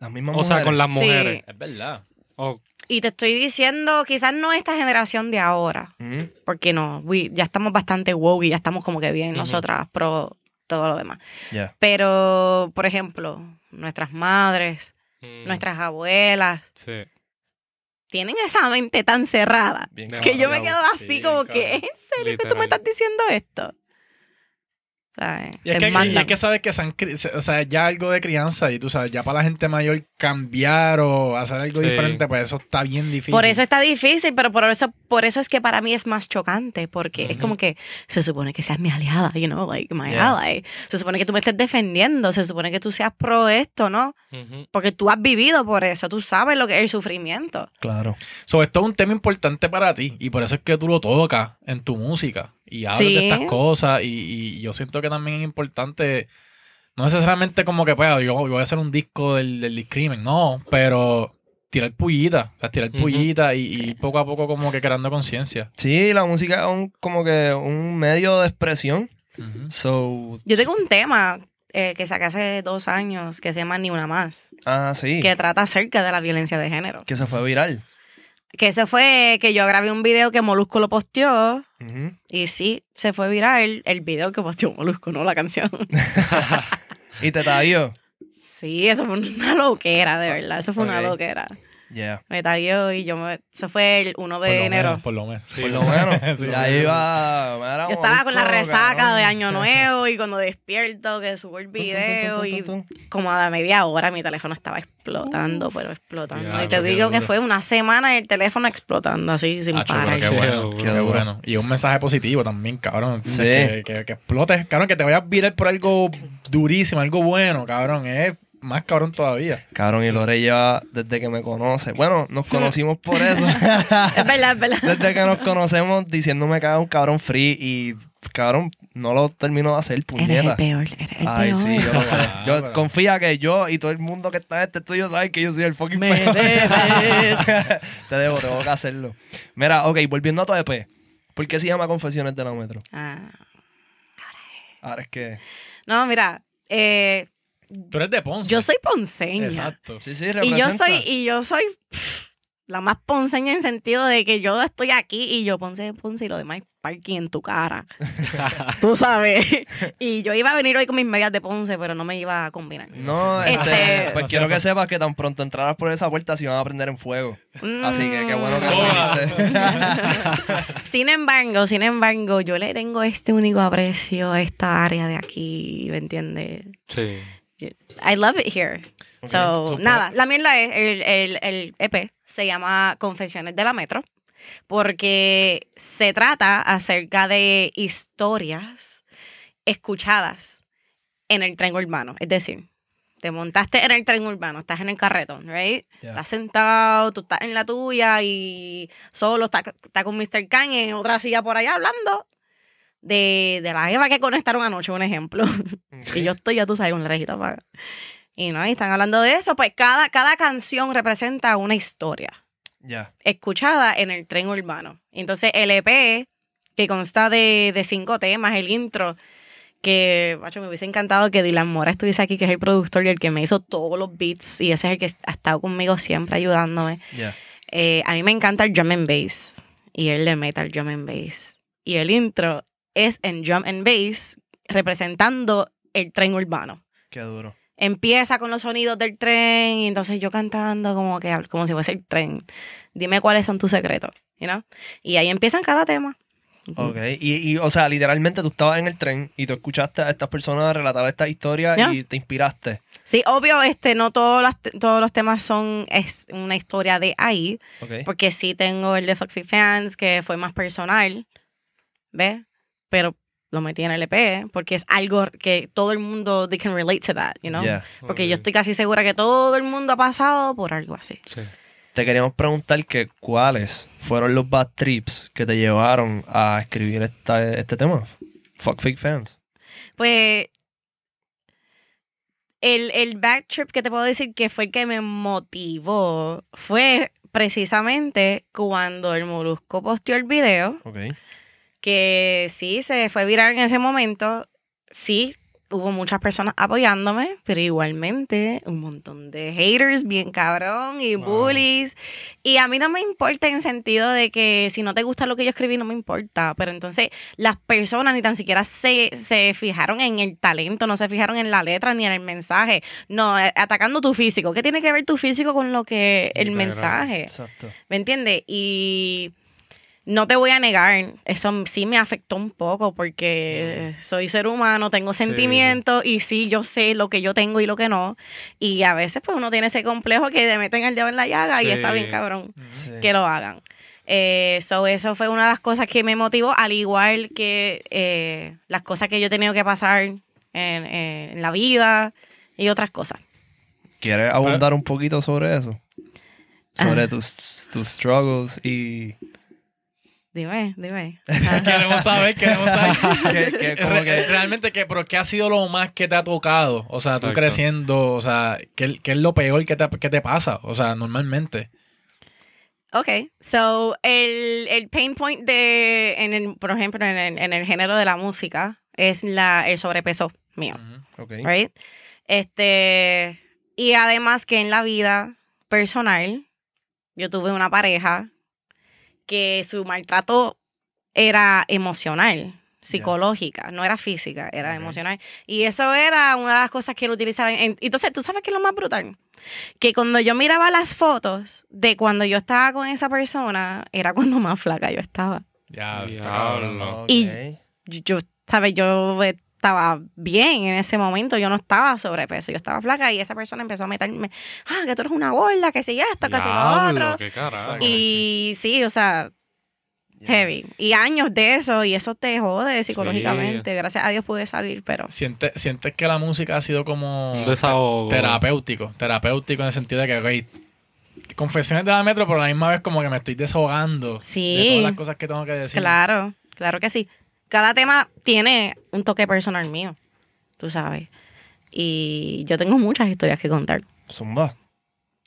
Las mismas O sea, mujeres. con las Sí. mujeres. es verdad. O- Y te estoy diciendo, quizás no esta generación de ahora, Ujú. porque no, we- ya estamos bastante woke y ya estamos como que bien nosotras, pero todo lo demás. Pero, por ejemplo, nuestras madres, Mm, nuestras abuelas, Sí. tienen esa mente tan cerrada Bien Que yo me quedo así Sí, como que, ¿es en serio que tú me estás diciendo esto? ¿Sabes? Y es, que, y es que sabes que se han cri- se- o sea, ya algo de crianza y tú sabes, ya para la gente mayor cambiar o hacer algo Sí. diferente, pues eso está bien difícil. Por eso está difícil, pero por eso, por eso es que para mí es más chocante, porque es como que se supone que seas mi aliada, you know, like my Yeah. ally. Se supone que tú me estés defendiendo, se supone que tú seas pro esto, ¿no? Porque tú has vivido por eso, tú sabes lo que es el sufrimiento. Claro. So, esto es un tema importante para ti y por eso es que tú lo tocas en tu música y hablas Sí. de estas cosas y, y yo siento que también es importante, no necesariamente como que pues, yo, yo voy a hacer un disco del, del discrimen, no, pero tirar pullita, o sea, tirar pullita y, y poco a poco como que creando conciencia. Sí, la música es un, como que un medio de expresión. So, Yo tengo un tema eh, que saqué hace dos años que se llama Ni Una Más, ah, sí. que trata acerca de la violencia de género. Que se fue viral. Que eso fue que yo grabé un video que Molusco lo posteó y sí, se fue viral el video que posteó Molusco, no la canción. Y te taguió. Sí, eso fue una loquera, de verdad. Eso fue una loquera. Yeah. Me taguió y yo me... Eso fue el 1 Por de lo enero. menos, por lo menos. Sí. Por lo menos. Sí, ya sí. iba. Yo estaba con la resaca cabrón. de Año Nuevo y cuando despierto que subo el Tum, tum, tum, video tum, y como a la media hora mi teléfono estaba explotando, pero explotando. Y te digo que fue una semana el teléfono explotando así sin Acho, parar. qué bueno, qué, bueno. Y un mensaje positivo también, cabrón. Sí. Que, que, que explotes, cabrón, que te vayas viral por algo durísimo, algo bueno, cabrón. Es más cabrón todavía. Cabrón, y Lore lleva desde que me conoce. Bueno, nos conocimos por eso. Es verdad, es verdad. desde que nos conocemos diciéndome que haga un cabrón free y cabrón, no lo termino de hacer, Eres el puñeta. peor, eres el Ay, peor. sí, yo lo sé. Ah, Yo pero- confía que yo y todo el mundo que está en este estudio sabe que yo soy el fucking Me peor. debes. Te debo, tengo que hacerlo. Mira, ok, volviendo a tu EP. ¿Por qué se llama Confesiones de la Metro? Ah. Ahora es que. No, mira, eh, Tú eres de Ponce. yo soy ponceña. Exacto. Sí, sí, Y representa. yo soy, y yo soy pff, la más ponceña en sentido de que yo estoy aquí y yo Ponce, Ponce y lo demás es parking en tu cara. Tú sabes. Y yo iba a venir hoy con mis medias de Ponce, pero no me iba a combinar. No, Este- este, pues quiero que sepas que tan pronto entraras por esa puerta se iban a prender en fuego. Así que qué bueno que viniste. Sin embargo, sin embargo, yo le tengo este único aprecio a esta área de aquí, ¿me entiendes? Sí. I love it here. Ok, So, super. nada, la mierda es, el, el, el EP se llama Confesiones de la Metro, porque se trata acerca de historias escuchadas en el tren urbano. Es decir, te montaste en el tren urbano, estás en el carretón, right? Yeah. Estás sentado, tú estás en la tuya y solo está, está con Mr. Khan en otra silla por allá hablando de, de la Eva que conectaron anoche, un ejemplo. Y yo estoy, ya tú sabes, con la rejita apaga. Y no, y están hablando de eso. Pues cada, cada canción representa una historia Ya. escuchada en el tren urbano. Entonces el EP, que consta de, de cinco temas, el intro, que, macho, me hubiese encantado que Dylan Mora estuviese aquí, que es el productor y el que me hizo todos los beats, y ese es el que ha estado conmigo siempre ayudándome. Ya. Eh, a mí me encanta el drum and bass, y él le meta el drum and bass. Y el intro es en drum and bass, representando el tren urbano Qué duro. empieza con los sonidos del tren y entonces yo cantando como que como si fuese el tren. Dime cuáles son tus secretos, you know? Y ahí empiezan cada tema. Ok, y, y, o sea, literalmente tú estabas en el tren y tú escuchaste a estas personas relatar esta historia y te inspiraste. Sí, obvio, este, no todos, las, todos los temas son es una historia de ahí, Ok. porque sí tengo el de Fuck Fans, que fue más personal, ¿ves? Pero lo metí en el EP, porque es algo que todo el mundo, they can relate to that, you know? Yeah. Porque yo estoy casi segura que todo el mundo ha pasado por algo así. Sí. Te queríamos preguntar que cuáles fueron los bad trips que te llevaron a escribir esta, este tema. Fuck fake fans. Pues el, el back trip que te puedo decir que fue el que me motivó fue precisamente cuando el Molusco posteó el video, Ok. Que sí, se fue viral en ese momento, sí. Hubo muchas personas apoyándome, pero igualmente un montón de haters bien cabrón y Wow. bullies. Y a mí no me importa en sentido de que si no te gusta lo que yo escribí, no me importa. Pero entonces las personas ni tan siquiera se, se fijaron en el talento, no se fijaron en la letra ni en el mensaje. No, eh, atacando tu físico. ¿Qué tiene que ver tu físico con lo que el mensaje? Exacto. ¿Me entiendes? Y no te voy a negar, eso sí me afectó un poco porque soy ser humano, tengo sentimientos y sí, yo sé lo que yo tengo y lo que no. Y a veces pues uno tiene ese complejo que te meten el dedo en la llaga y está bien cabrón Sí. que lo hagan. Eh, so, eso fue una de las cosas que me motivó, al igual que eh, las cosas que yo he tenido que pasar en, en la vida y otras cosas. ¿Quieres abundar un poquito sobre eso? Sobre Ah. tus, tus struggles y... Dime, dime. Queremos saber, queremos saber. ¿Qué- qué- cómo Re- que- Realmente, ¿qué, pero ¿qué ha sido lo más que te ha tocado? O sea, tú creciendo, o sea, ¿qué, qué es lo peor que te, que te pasa? O sea, normalmente. Ok, so el, el pain point de, en el, por ejemplo, en el, en el género de la música es la, el sobrepeso mío, Ok. right? Este, y además que en la vida personal, yo tuve una pareja que su maltrato era emocional, psicológica, no era física, era emocional. Y eso era una de las cosas que él utilizaba. en- entonces, ¿tú sabes qué es lo más brutal? Que cuando yo miraba las fotos de cuando yo estaba con esa persona, era cuando más flaca yo estaba. Ya. Y- Yo, yo, ¿sabes? Yo estaba bien en ese momento, yo no estaba sobrepeso, yo estaba flaca y esa persona empezó a meterme, ah, que tú eres una gorda, que si esto, que si lo otro. qué. Y sí, o sea, heavy. Y años de eso, y eso te jode psicológicamente. Gracias a Dios pude salir, pero ¿Sientes, sientes que la música ha sido como Un desahogo. terapéutico, terapéutico en el sentido de que, ok, confesiones de la metro, pero a la misma vez como que me estoy desahogando Sí. de todas las cosas que tengo que decir. claro, claro que sí. Cada tema tiene un toque personal mío, tú sabes. Y yo tengo muchas historias que contar. Zumba.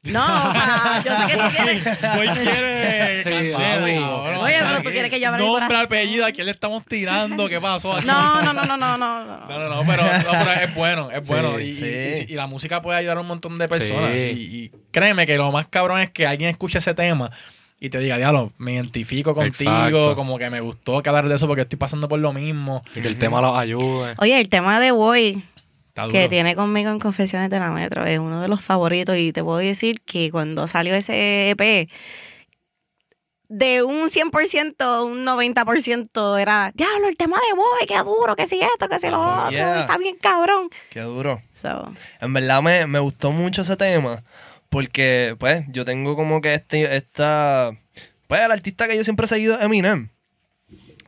No, o sea, yo sé que tú quieres. Hoy quiere Sí, candela, vamos. cabrón. Oye, pero tú quieres que yo hable mi Nombre, corazón. apellido, ¿a quién le estamos tirando? ¿Qué pasó aquí? No, no, no, no, no, no. no. No, no, no, pero, no, pero es bueno, es Sí, bueno. Y, sí. y- y- y la música puede ayudar a un montón de personas. Sí. Y, y créeme que lo más cabrón es que alguien escuche ese tema y te diga, diablo, me identifico contigo, Exacto. como que me gustó que hablar de eso porque estoy pasando por lo mismo. Y que el tema los ayude. Oye, el tema de Boy que tiene conmigo en Confesiones de la Metro es uno de los favoritos y te puedo decir que cuando salió ese EP, de un 100%, un 90% era, diablo, el tema de Boy, qué duro, que si esto, que si lo Oh, otro, yeah. está bien cabrón. Qué duro. So, En verdad me, me gustó mucho ese tema porque, pues, yo tengo como que este, esta... Pues, el artista que yo siempre he seguido es Eminem.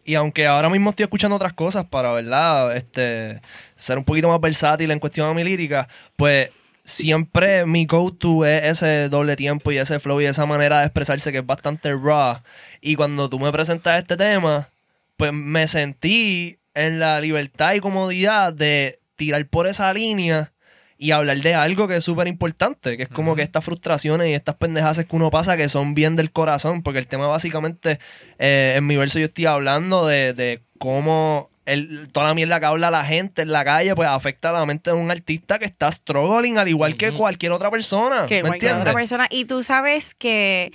Y aunque ahora mismo estoy escuchando otras cosas para, ¿verdad? Este, ser un poquito más versátil en cuestión a mi lírica, pues siempre mi go-to es ese doble tiempo y ese flow y esa manera de expresarse que es bastante raw. Y cuando tú me presentas este tema, pues me sentí en la libertad y comodidad de tirar por esa línea y hablar de algo que es súper importante, que es como que estas frustraciones y estas pendejadas que uno pasa que son bien del corazón, porque el tema básicamente, eh, en mi verso yo estoy hablando de, de cómo el, toda la mierda que habla la gente en la calle, pues afecta a la mente de un artista que está struggling al igual que cualquier otra persona. que ¿Me cualquier entiendes? otra persona. Y tú sabes que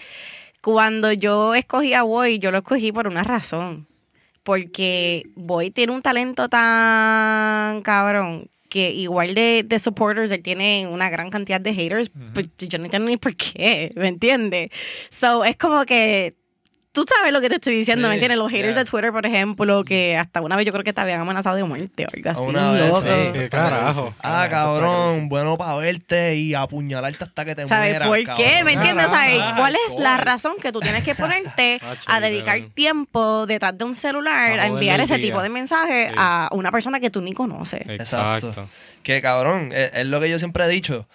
cuando yo escogí a Boy, yo lo escogí por una razón. Porque Boy tiene un talento tan cabrón que igual de, de supporters, él tiene una gran cantidad de haters, Ujú. pues yo no entiendo ni por qué, ¿me entiendes? So, es como que tú sabes lo que te estoy diciendo, Sí, ¿me entiendes? Los haters yeah. de Twitter, por ejemplo, que hasta una vez yo creo que te habían amenazado de muerte o algo así. Una vez, loco. sí. ¿Qué carajo? Ah, cabrón, bueno para verte y apuñalarte hasta que te ¿Sabes mueras. por qué? cabrón. ¿Me entiendes? O sea, Carajo, ¿cuál es la razón que tú tienes que ponerte a dedicar tiempo detrás de un celular A enviar ese tipo de mensajes Sí. a una persona que tú ni conoces? Exacto. Exacto. Que cabrón, es, es lo que yo siempre he dicho.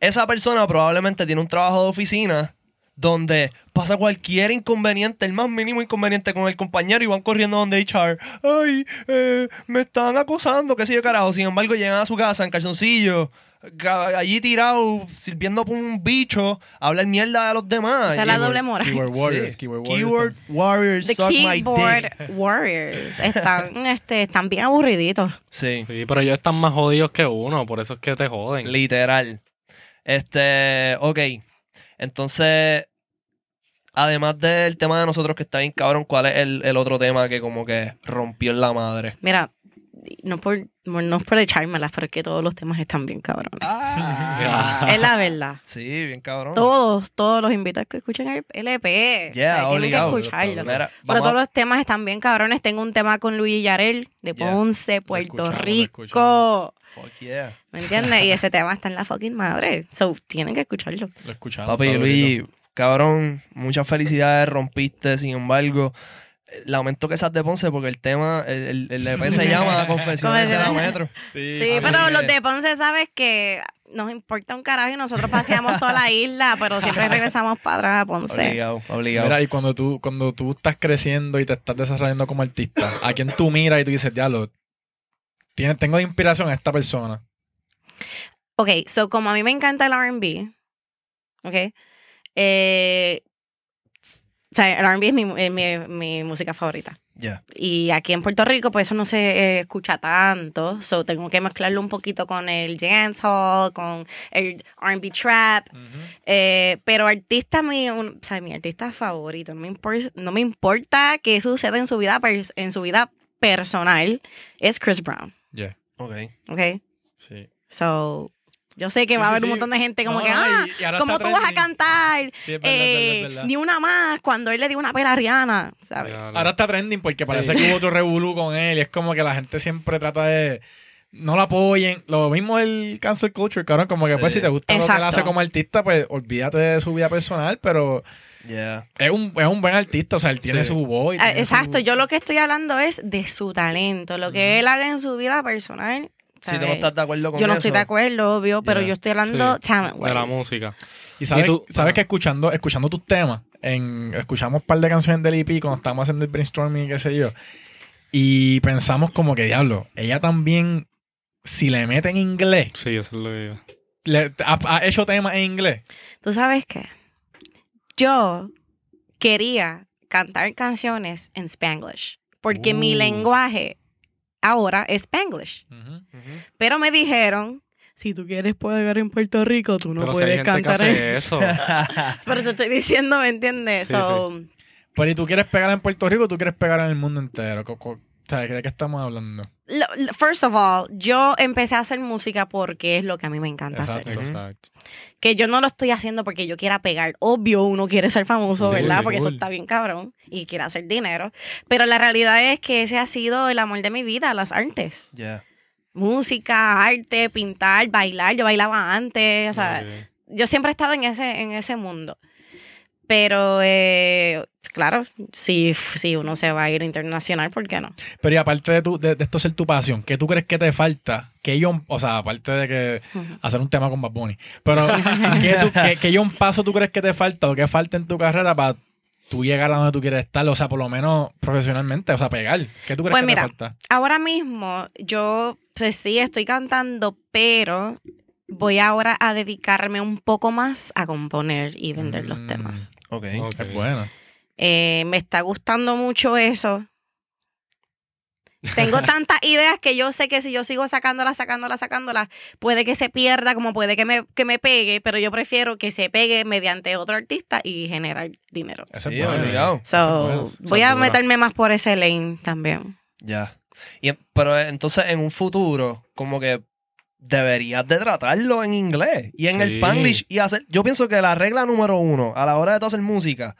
Esa persona probablemente tiene un trabajo de oficina donde pasa cualquier inconveniente, el más mínimo inconveniente con el compañero y van corriendo donde HR. Ay, eh, me están acosando, qué sé yo, carajo. Sin embargo, llegan a su casa en calzoncillo, ca- allí tirado, sirviendo por un bicho, a hablar mierda de los demás. Esa es la doble moral. Keyword Warriors, Sí. Keyword Warriors. Keyword Warriors, The suck my keyboard dick. warriors están, este, están bien aburriditos. Sí. Sí, pero ellos están más jodidos que uno, por eso es que te joden. Literal. Este, ok. Entonces, además del tema de nosotros que está bien cabrón, ¿cuál es el, el otro tema que como que rompió en la madre? Mira, no por, no es por echármelas, pero es que todos los temas están bien cabrones. Ah. Es la verdad. sí, bien cabrón. Todos, todos los invitados que escuchen el LP. Yeah, o sea, tienen que escucharlo. Mira, Pero todos a- los temas están bien cabrones. Tengo un tema con Luis Yarel de Yeah. Ponce, Puerto Rico. Fuck yeah. ¿Me entiendes? Y ese tema está en la fucking madre. So, tienen que escucharlo. Lo escuchamos. Papi, Luis. Cabrón, muchas felicidades, rompiste, sin embargo. Lamento que seas de Ponce porque el tema, el, el, el EP se llama Confesiones de la Metro. Sí, pero que- los de Ponce, sabes que nos importa un carajo y nosotros paseamos toda la isla, pero siempre regresamos para atrás a Ponce. Obligado, obligado. Mira, y cuando tú, cuando tú estás creciendo y te estás desarrollando como artista, ¿a quién tú miras y tú dices, diablo, tiene, tengo de inspiración a esta persona? Ok, so como a mí me encanta el RB, ok, eh, o sea, el RB es mi, es mi, mi música favorita. Ya. Y aquí en Puerto Rico, pues eso no se eh, escucha tanto. So tengo que mezclarlo un poquito con el dancehall, con el RB trap. Eh, pero artista, mi, un- o sea, mi artista favorito, no me, impor- no me importa qué suceda en su vida, en su vida personal, es Chris Brown. Yeah, Ok. ¿Ok? sí. So, yo sé que Sí, va a sí, haber un montón de gente como No, que, ah, ¿cómo tú vas a cantar? Sí, es verdad, es verdad, es verdad. ni una más cuando él le dio una pela a Rihanna, ¿sabes? Ahora está trending porque parece Sí. que hubo otro revolú con él y es como que la gente siempre trata de no lo apoyen. Lo mismo el cancel culture, cabrón, como que Sí. pues si te gusta lo que él hace como artista, pues olvídate de su vida personal, pero Yeah. es un, es un buen artista, o sea, él tiene Sí. su voz. y Ah, tiene Exacto, su- yo lo que estoy hablando es de su talento, lo que él haga en su vida personal. Si tú no estás de acuerdo con Yo no eso. estoy de acuerdo, obvio, pero Yeah. yo estoy hablando Sí, talent de la wise. música. Y sabes, Y tú- sabes Ajá. que escuchando, escuchando tus temas, en, escuchamos un par de canciones del EP cuando estábamos haciendo el brainstorming y qué sé yo, y pensamos como que, diablo, ella también, si le mete en inglés, Sí, eso es lo que iba. le- ha, ha hecho temas en inglés. ¿Tú sabes qué? Yo quería cantar canciones en Spanglish, porque mi lenguaje ahora es Spanglish. Pero me dijeron, si tú quieres poder en Puerto Rico, tú no pero si hay puedes gente que cantar en... hace eso. Pero te estoy diciendo, ¿me entiendes? Sí, So, Pero ¿y tú quieres pegar en Puerto Rico tú quieres pegar en el mundo entero? ¿de qué estamos hablando? Lo- lo- First of all, yo empecé a hacer música porque es lo que a mí me encanta Exacto. hacer. Exacto. Que yo no lo estoy haciendo porque yo quiera pegar. Obvio, uno quiere ser famoso, Sí, ¿verdad? sí, porque eso está bien cabrón y quiere hacer dinero. Pero la realidad es que ese ha sido el amor de mi vida, las artes. Yeah. Música, arte, pintar, bailar. Yo bailaba antes, o sea, yo siempre he estado en ese, en ese mundo. Pero, eh, claro, si, si uno se va a ir internacional, ¿por qué no? Pero y aparte de, tu, de, de esto ser tu pasión, ¿qué tú crees que te falta? Que yo, o sea, aparte de que hacer un tema con Bad Bunny, pero ¿qué, tú- qué- qué yo un paso tú crees que te falta o qué falta en tu carrera para tú llegar a donde tú quieres estar? O sea, por lo menos profesionalmente, o sea, pegar. ¿Qué tú crees Pues que mira, te falta? Ahora mismo, yo, pues sí, estoy cantando, pero voy ahora a dedicarme un poco más a componer y vender los Mm. temas. Ok. ok. Es bueno. Eh, me está gustando mucho eso. Tengo tantas ideas que yo sé que si yo sigo sacándolas, sacándolas, sacándolas, puede que se pierda, como puede que me, que me pegue, pero yo prefiero que se pegue mediante otro artista y generar dinero. Eso Sí, es bueno. obligado. So, Eso es bueno. voy a meterme más por ese lane también. Ya. Y, pero eh, entonces en un futuro, como que deberías de tratarlo en inglés y en el Sí. spanglish y hacer. Yo pienso que la regla número uno a la hora de tú hacer música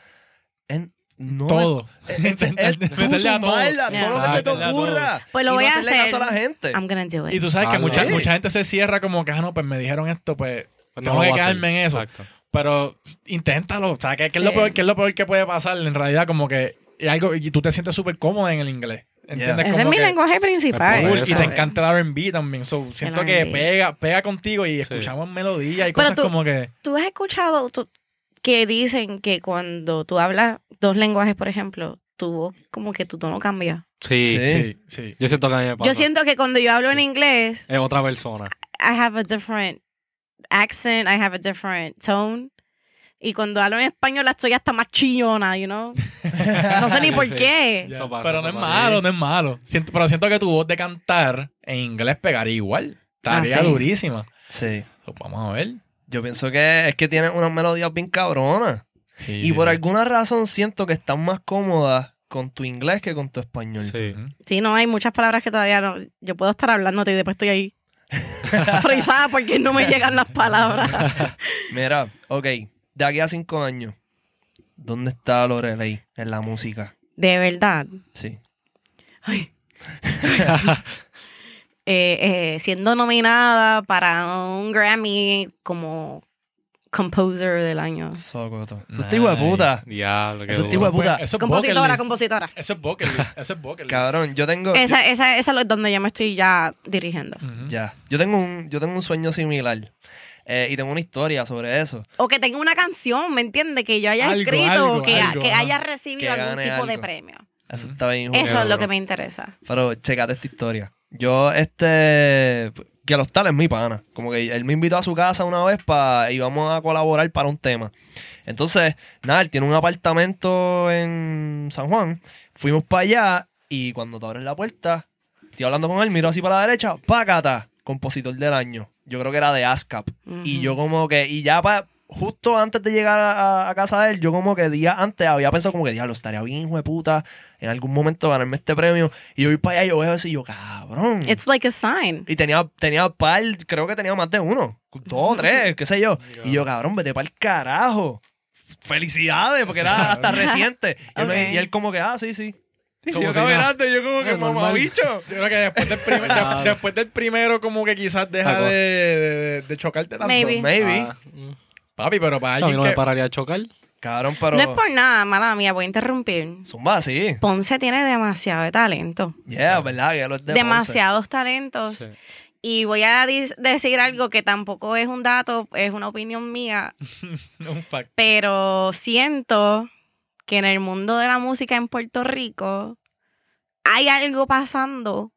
es No, todo. Es, es- es- tú lo que se te ocurra. Pues lo y voy no a hacer. caso a la gente. I'm gonna do it. Y tú sabes que Ah, mucha, sí. mucha gente se cierra como que, ah, no, pues me dijeron esto, pues Pues tengo que quedarme en eso. Exacto. Pero inténtalo. O sea, ¿qué, qué es lo peor, qué es lo peor que puede pasar? En realidad, como que y algo, y tú te sientes súper cómodo en el inglés. ¿Entiendes? Yeah. Ese es mi que lenguaje principal. Y te encanta el R&B también. So, siento que R&B. pega, pega contigo y Sí. escuchamos melodías y Pero cosas tú- como que... ¿Tú has escuchado tú- que dicen que cuando tú hablas dos lenguajes, por ejemplo, tu voz, como que tu tono cambia? Sí. Sí. Sí, sí. Yo siento que a mí me pasa. Yo siento que cuando yo hablo en inglés, Es otra persona. I have a different accent, I have a different tone. Y cuando hablo en español, la estoy hasta más chillona, you know? No sé ni por sí. qué. Pasa, pero no es malo, no es malo. Siento, pero siento que tu voz de cantar en inglés pegaría igual. Estaría Ah, sí. durísima. Sí. So, vamos a ver. Yo pienso que es que tienen unas melodías bien cabronas. y por alguna razón siento que están más cómodas con tu inglés que con tu español. Sí. Sí, no, hay muchas palabras que todavía no. Yo puedo estar hablándote y después estoy ahí frisada porque no me llegan las palabras. Mira, ok, de aquí a cinco años, ¿dónde está Lorelei en la música? De verdad. Sí. Ay. Eh, eh, siendo nominada para un Grammy como composer del año. Socoto. Eso Nice. hijo de puta. Eso duro. está hijo de puta. Eso es bucket Compositora, list. compositora. Eso es bucket list. Eso es bucket list. Cabrón, yo tengo. Esa, esa, esa es donde yo me estoy ya dirigiendo. Ya. Yo tengo un, yo tengo un sueño similar. Eh, y tengo una historia sobre eso. O que tenga una canción, ¿me entiendes? Que yo haya Algo, escrito algo, o que, algo, que haya recibido Que algún tipo de premio. Eso está bien. Eso es lo que me interesa. Pero checate esta historia. Yo, este. Que los tales es mi pana. Como que él me invitó a su casa una vez para. íbamos a colaborar para un tema. Entonces, nada, él tiene un apartamento en San Juan. Fuimos para allá y cuando te abres la puerta, estoy hablando con él, miro así para la derecha, ¡pácata! Compositor del año. Yo creo que era de ASCAP. Y yo como que, y ya pa- justo antes de llegar a, a casa de él, yo como que días antes había pensado como que, diablo, estaría bien, hijo de puta, en algún momento ganarme este premio. Y yo voy para allá y yo veo eso y yo, cabrón. It's like a sign. Y tenía, tenía par, creo que tenía más de uno, dos o tres, qué sé yo. Y yo, cabrón, vete para el carajo. Felicidades, porque era hasta reciente. Y él como que, ah, sí, sí. Y Como yo si nada. caminando, y yo como que, No, mamabicho. Yo creo que después del, primer- de- Claro. después del primero, como que quizás deja de, de- de chocarte tanto. Maybe. Maybe. Ah. Papi, pero para A mí alguien no me que... pararía de chocar. Cabrón, pero... No es por nada, mala mía, voy a interrumpir. Zumba, sí. Ponce tiene demasiado de talento. Yeah, ¿verdad? Que él es de Ponce. demasiados talentos. Sí. Y voy a decir algo que tampoco es un dato, es una opinión mía, Un fact. pero siento que en el mundo de la música en Puerto Rico hay algo pasando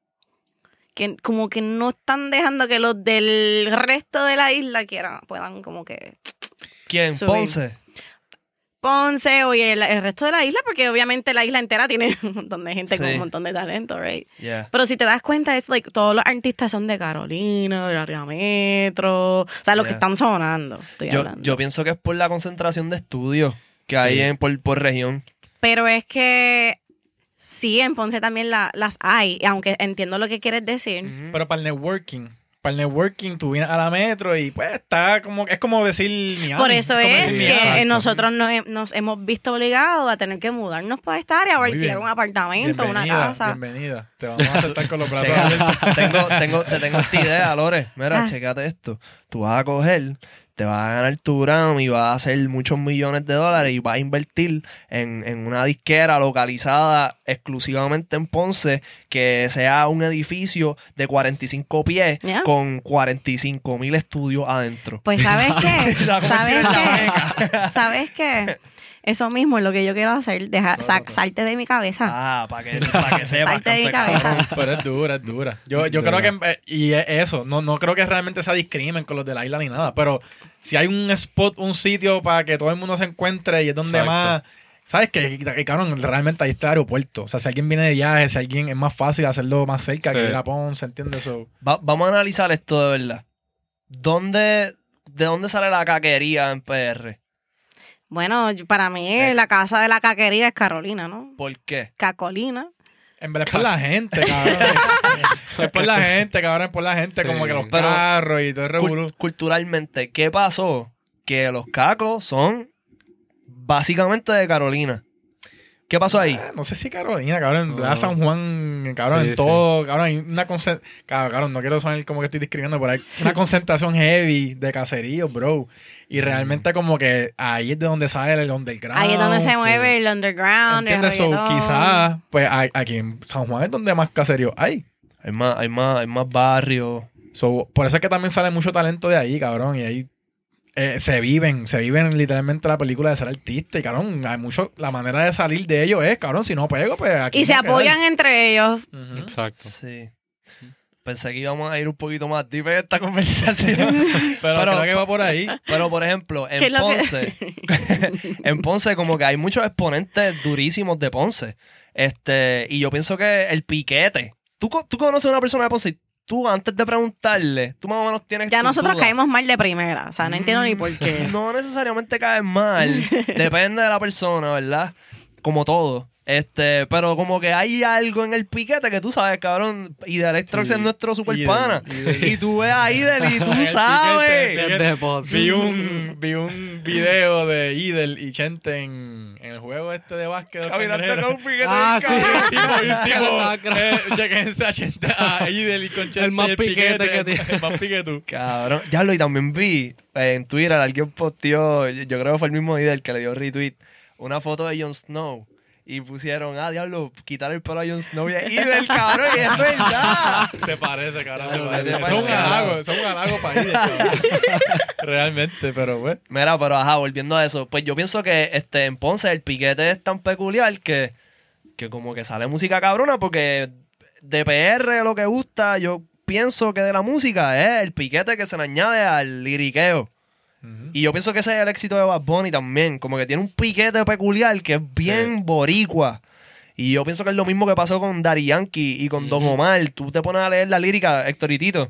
que como que no están dejando que los del resto de la isla quieran, puedan como que ¿Quién? Subir. Ponce. Ponce o el, el resto de la isla, porque obviamente la isla entera tiene un montón de gente con un montón de talento, right? Yeah. Pero si te das cuenta, es like todos los artistas son de Carolina, de área metro, o sea, los que están sonando. Estoy Yo, yo pienso que es por la concentración de estudios que hay en, por, por región. Pero es que sí, en Ponce también la- las hay, aunque entiendo lo que quieres decir. Pero para el networking, para el networking tú vienes a la metro y pues está como, es como decir Miami. Por eso es que nosotros nos, he- nos hemos visto obligados a tener que mudarnos para esta área Muy alquilar un apartamento, una casa. Bienvenida. Te vamos a aceptar con los brazos abiertos. tengo, tengo, te tengo esta idea, Lore. Mira, Ah. checate esto. Tú vas a coger, te vas a ganar tu Grammy y vas a hacer muchos millones de dólares y vas a invertir en, en una disquera localizada exclusivamente en Ponce, que sea un edificio de 45 pies Ya. con 45 mil estudios adentro. Pues ¿sabes qué? ¿Sabes qué? ¿Sabes qué? Eso mismo es lo que yo quiero hacer, deja, sa- salte de mi cabeza. Ah, para que, pa' que sepas. Salte de mi cabeza. Pero es dura, es dura. Yo, yo creo que, eh, y es eso, no, no creo que realmente sea discrimen con los de la isla ni nada, pero si hay un spot, un sitio para que todo el mundo se encuentre y es donde Exacto. más, ¿sabes qué? Y, cabrón, realmente ahí está el aeropuerto. O sea, si alguien viene de viaje, si alguien es más fácil hacerlo más cerca Sí. que ir a Ponce, ¿entiendes? So, Va- vamos a analizar esto de verdad. ¿Dónde, ¿De dónde sale la caquería en PR? Bueno, para mí Eh. la casa de la caquería es Carolina, ¿no? ¿Por qué? Cacolina. en verdad es por la gente, cabrón. es por la gente, cabrón, es por la gente, Sí. como que los Pero- carros y todo el revolú. culturalmente, ¿qué pasó? Que los cacos son básicamente de Carolina. ¿Qué pasó ahí? Eh, No sé si Carolina, cabrón. En verdad, No. San Juan, cabrón, Sí, en sí. todo. Cabrón, hay una concentración. Cabrón, no quiero sonar como que estoy describiendo, pero hay una concentración heavy de caseríos, bro. Y realmente, como que ahí es de donde sale el underground. Ahí es donde se sí. mueve el underground. el ¿Entiendes? So, reggaetón. quizás, pues hay- aquí en San Juan es donde más caseríos hay. Hay más, hay más, hay más barrios. So, por eso es que también sale mucho talento de ahí, cabrón. Y ahí eh, se viven, se viven literalmente la película de ser artista. Y cabrón, hay mucho, la manera de salir de ellos es, cabrón, si no pego, pues aquí. Y se apoyan entre ellos. Exacto. Sí. Pensé que íbamos a ir un poquito más deep en esta conversación. Pero, Pero- creo que va por ahí. Pero, por ejemplo, ¿Qué es en Ponce, en Ponce como que hay muchos exponentes durísimos de Ponce. Este, y yo pienso que el piquete. Tú, co- tú conoces a una persona de Ponce y tú antes de preguntarle, tú más o menos tienes Ya nosotros dudas. caemos mal de primera. O sea, no entiendo ni por qué. No necesariamente caes mal. Depende de la persona, ¿verdad? Como todo. Este, pero como que hay algo en el piquete que tú sabes, cabrón. Y de Electrox Sí. es nuestro super Idel, pana. Idel. Y tú ves a Idel y tú sabes. Vi un, vi un video de Idel y Chente en, en el juego este de básquet. Caminando con un piquete. Ah, sí. tipo, tipo, eh, chequense a, Chente, a Idel y con Chente El más y el piquete piquete, que tiene. el más piquete tú. Cabrón. Ya lo y también vi eh, en Twitter, alguien posteó, yo yo creo que fue el mismo Idel que le dio retweet, una foto de Jon Snow. Y pusieron, ah, diablo, quitar el pelo a Jon Snow y es Idel, cabrón, y es verdad. Se parece, cabrón. Se parece. es un halago, es un halago para cabrón. Realmente, pero pues. Mira, pero ajá, volviendo a eso, pues yo pienso que este, en Ponce el piquete es tan peculiar que, que como que sale música cabrona porque de PR lo que gusta, yo pienso que de la música es el piquete que se le añade al liriqueo. Y yo pienso que ese es el éxito de Bad Bunny también. Como que tiene un piquete peculiar que es bien boricua. Y yo pienso que es lo mismo que pasó con Daddy Yankee y con Don Ujú. Omar. Tú te pones a leer la lírica, Héctor y Tito.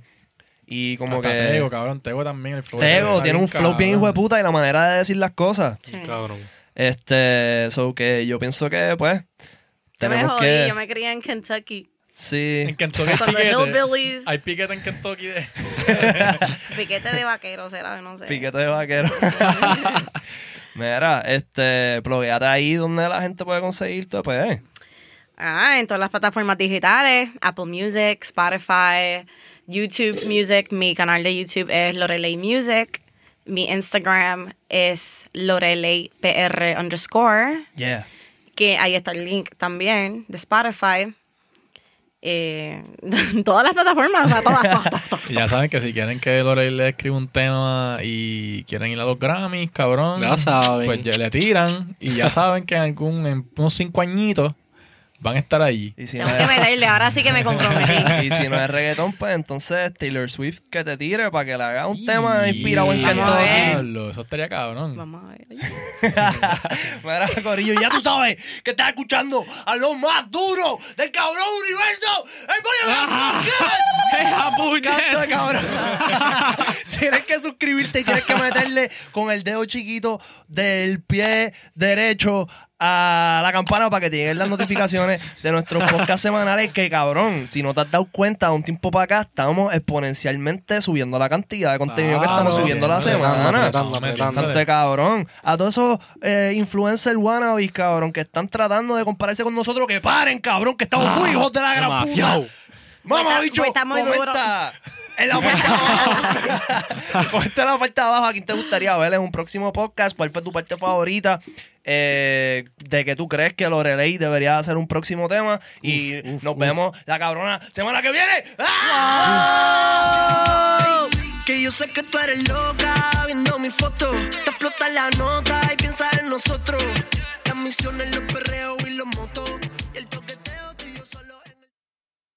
Y como Hasta que. Tego, cabrón. Tego también. El flow Tego tiene un flow bien hijo de puta y la manera de decir las cosas. Sí. Cabrón. Este, so que yo pienso que, pues, Yo me tenemos jodí, que. yo me crié en Kentucky. Sí. En Kentucky hay piquete. Hay piquete en Kentucky. De... Piquete de vaquero será, no sé. Piquete de vaquero. Mira, este, plugueate ahí donde la gente puede conseguir tu EP. Ah, en todas las plataformas digitales, Apple Music, Spotify, YouTube Music. Mi canal de YouTube es Lorelei Music. Mi Instagram es LoreleiPR underscore. Yeah. Que ahí está el link también de Spotify. Eh, todas las plataformas, o sea, todas, todas, todas, todas. Y ya saben que si quieren que Lorel le escriba un tema y quieren ir a los Grammys, cabrón. Ya saben. Pues ya le tiran. Y ya saben que en algún, en unos cinco añitos van a estar ahí. Y si, no Tengo que es, meterle, ahora sí que me comprometí. y si no es reggaetón, pues entonces Taylor Swift que te tire para que le haga un tema inspirado en. Kentucky. Eso estaría cabrón. Vamos a ver. Mira, Corillo, ya tú sabes que estás escuchando a los más duros del cabrón universo. ¡El Canto de cabrón. tienes que suscribirte y tienes que meterle con el dedo chiquito del pie derecho a la campana para que te lleguen las notificaciones de nuestros podcasts semanales que cabrón, si no te has dado cuenta, de un tiempo para acá estamos exponencialmente subiendo la cantidad de contenido que estamos Claro, subiendo la semana. apretando, apretando. Cante cabrón. A todos esos eh, influencers wannabes, cabrón, que están tratando de compararse con nosotros, que paren, cabrón, que estamos muy hijos de la gran puta. Mamá, bicho, comenta en la parte de abajo. comenta en la parte de abajo a quién te gustaría ver en un próximo podcast. ¿Cuál fue tu parte favorita? Eh, de que tú crees que Lorelei debería hacer un próximo tema. Y nos vemos la cabrona semana que viene. ¡Ah! Que yo sé que tú eres loca viendo mi foto. Te explota la nota y piensas en nosotros. Las misiones, los perreos y los motos.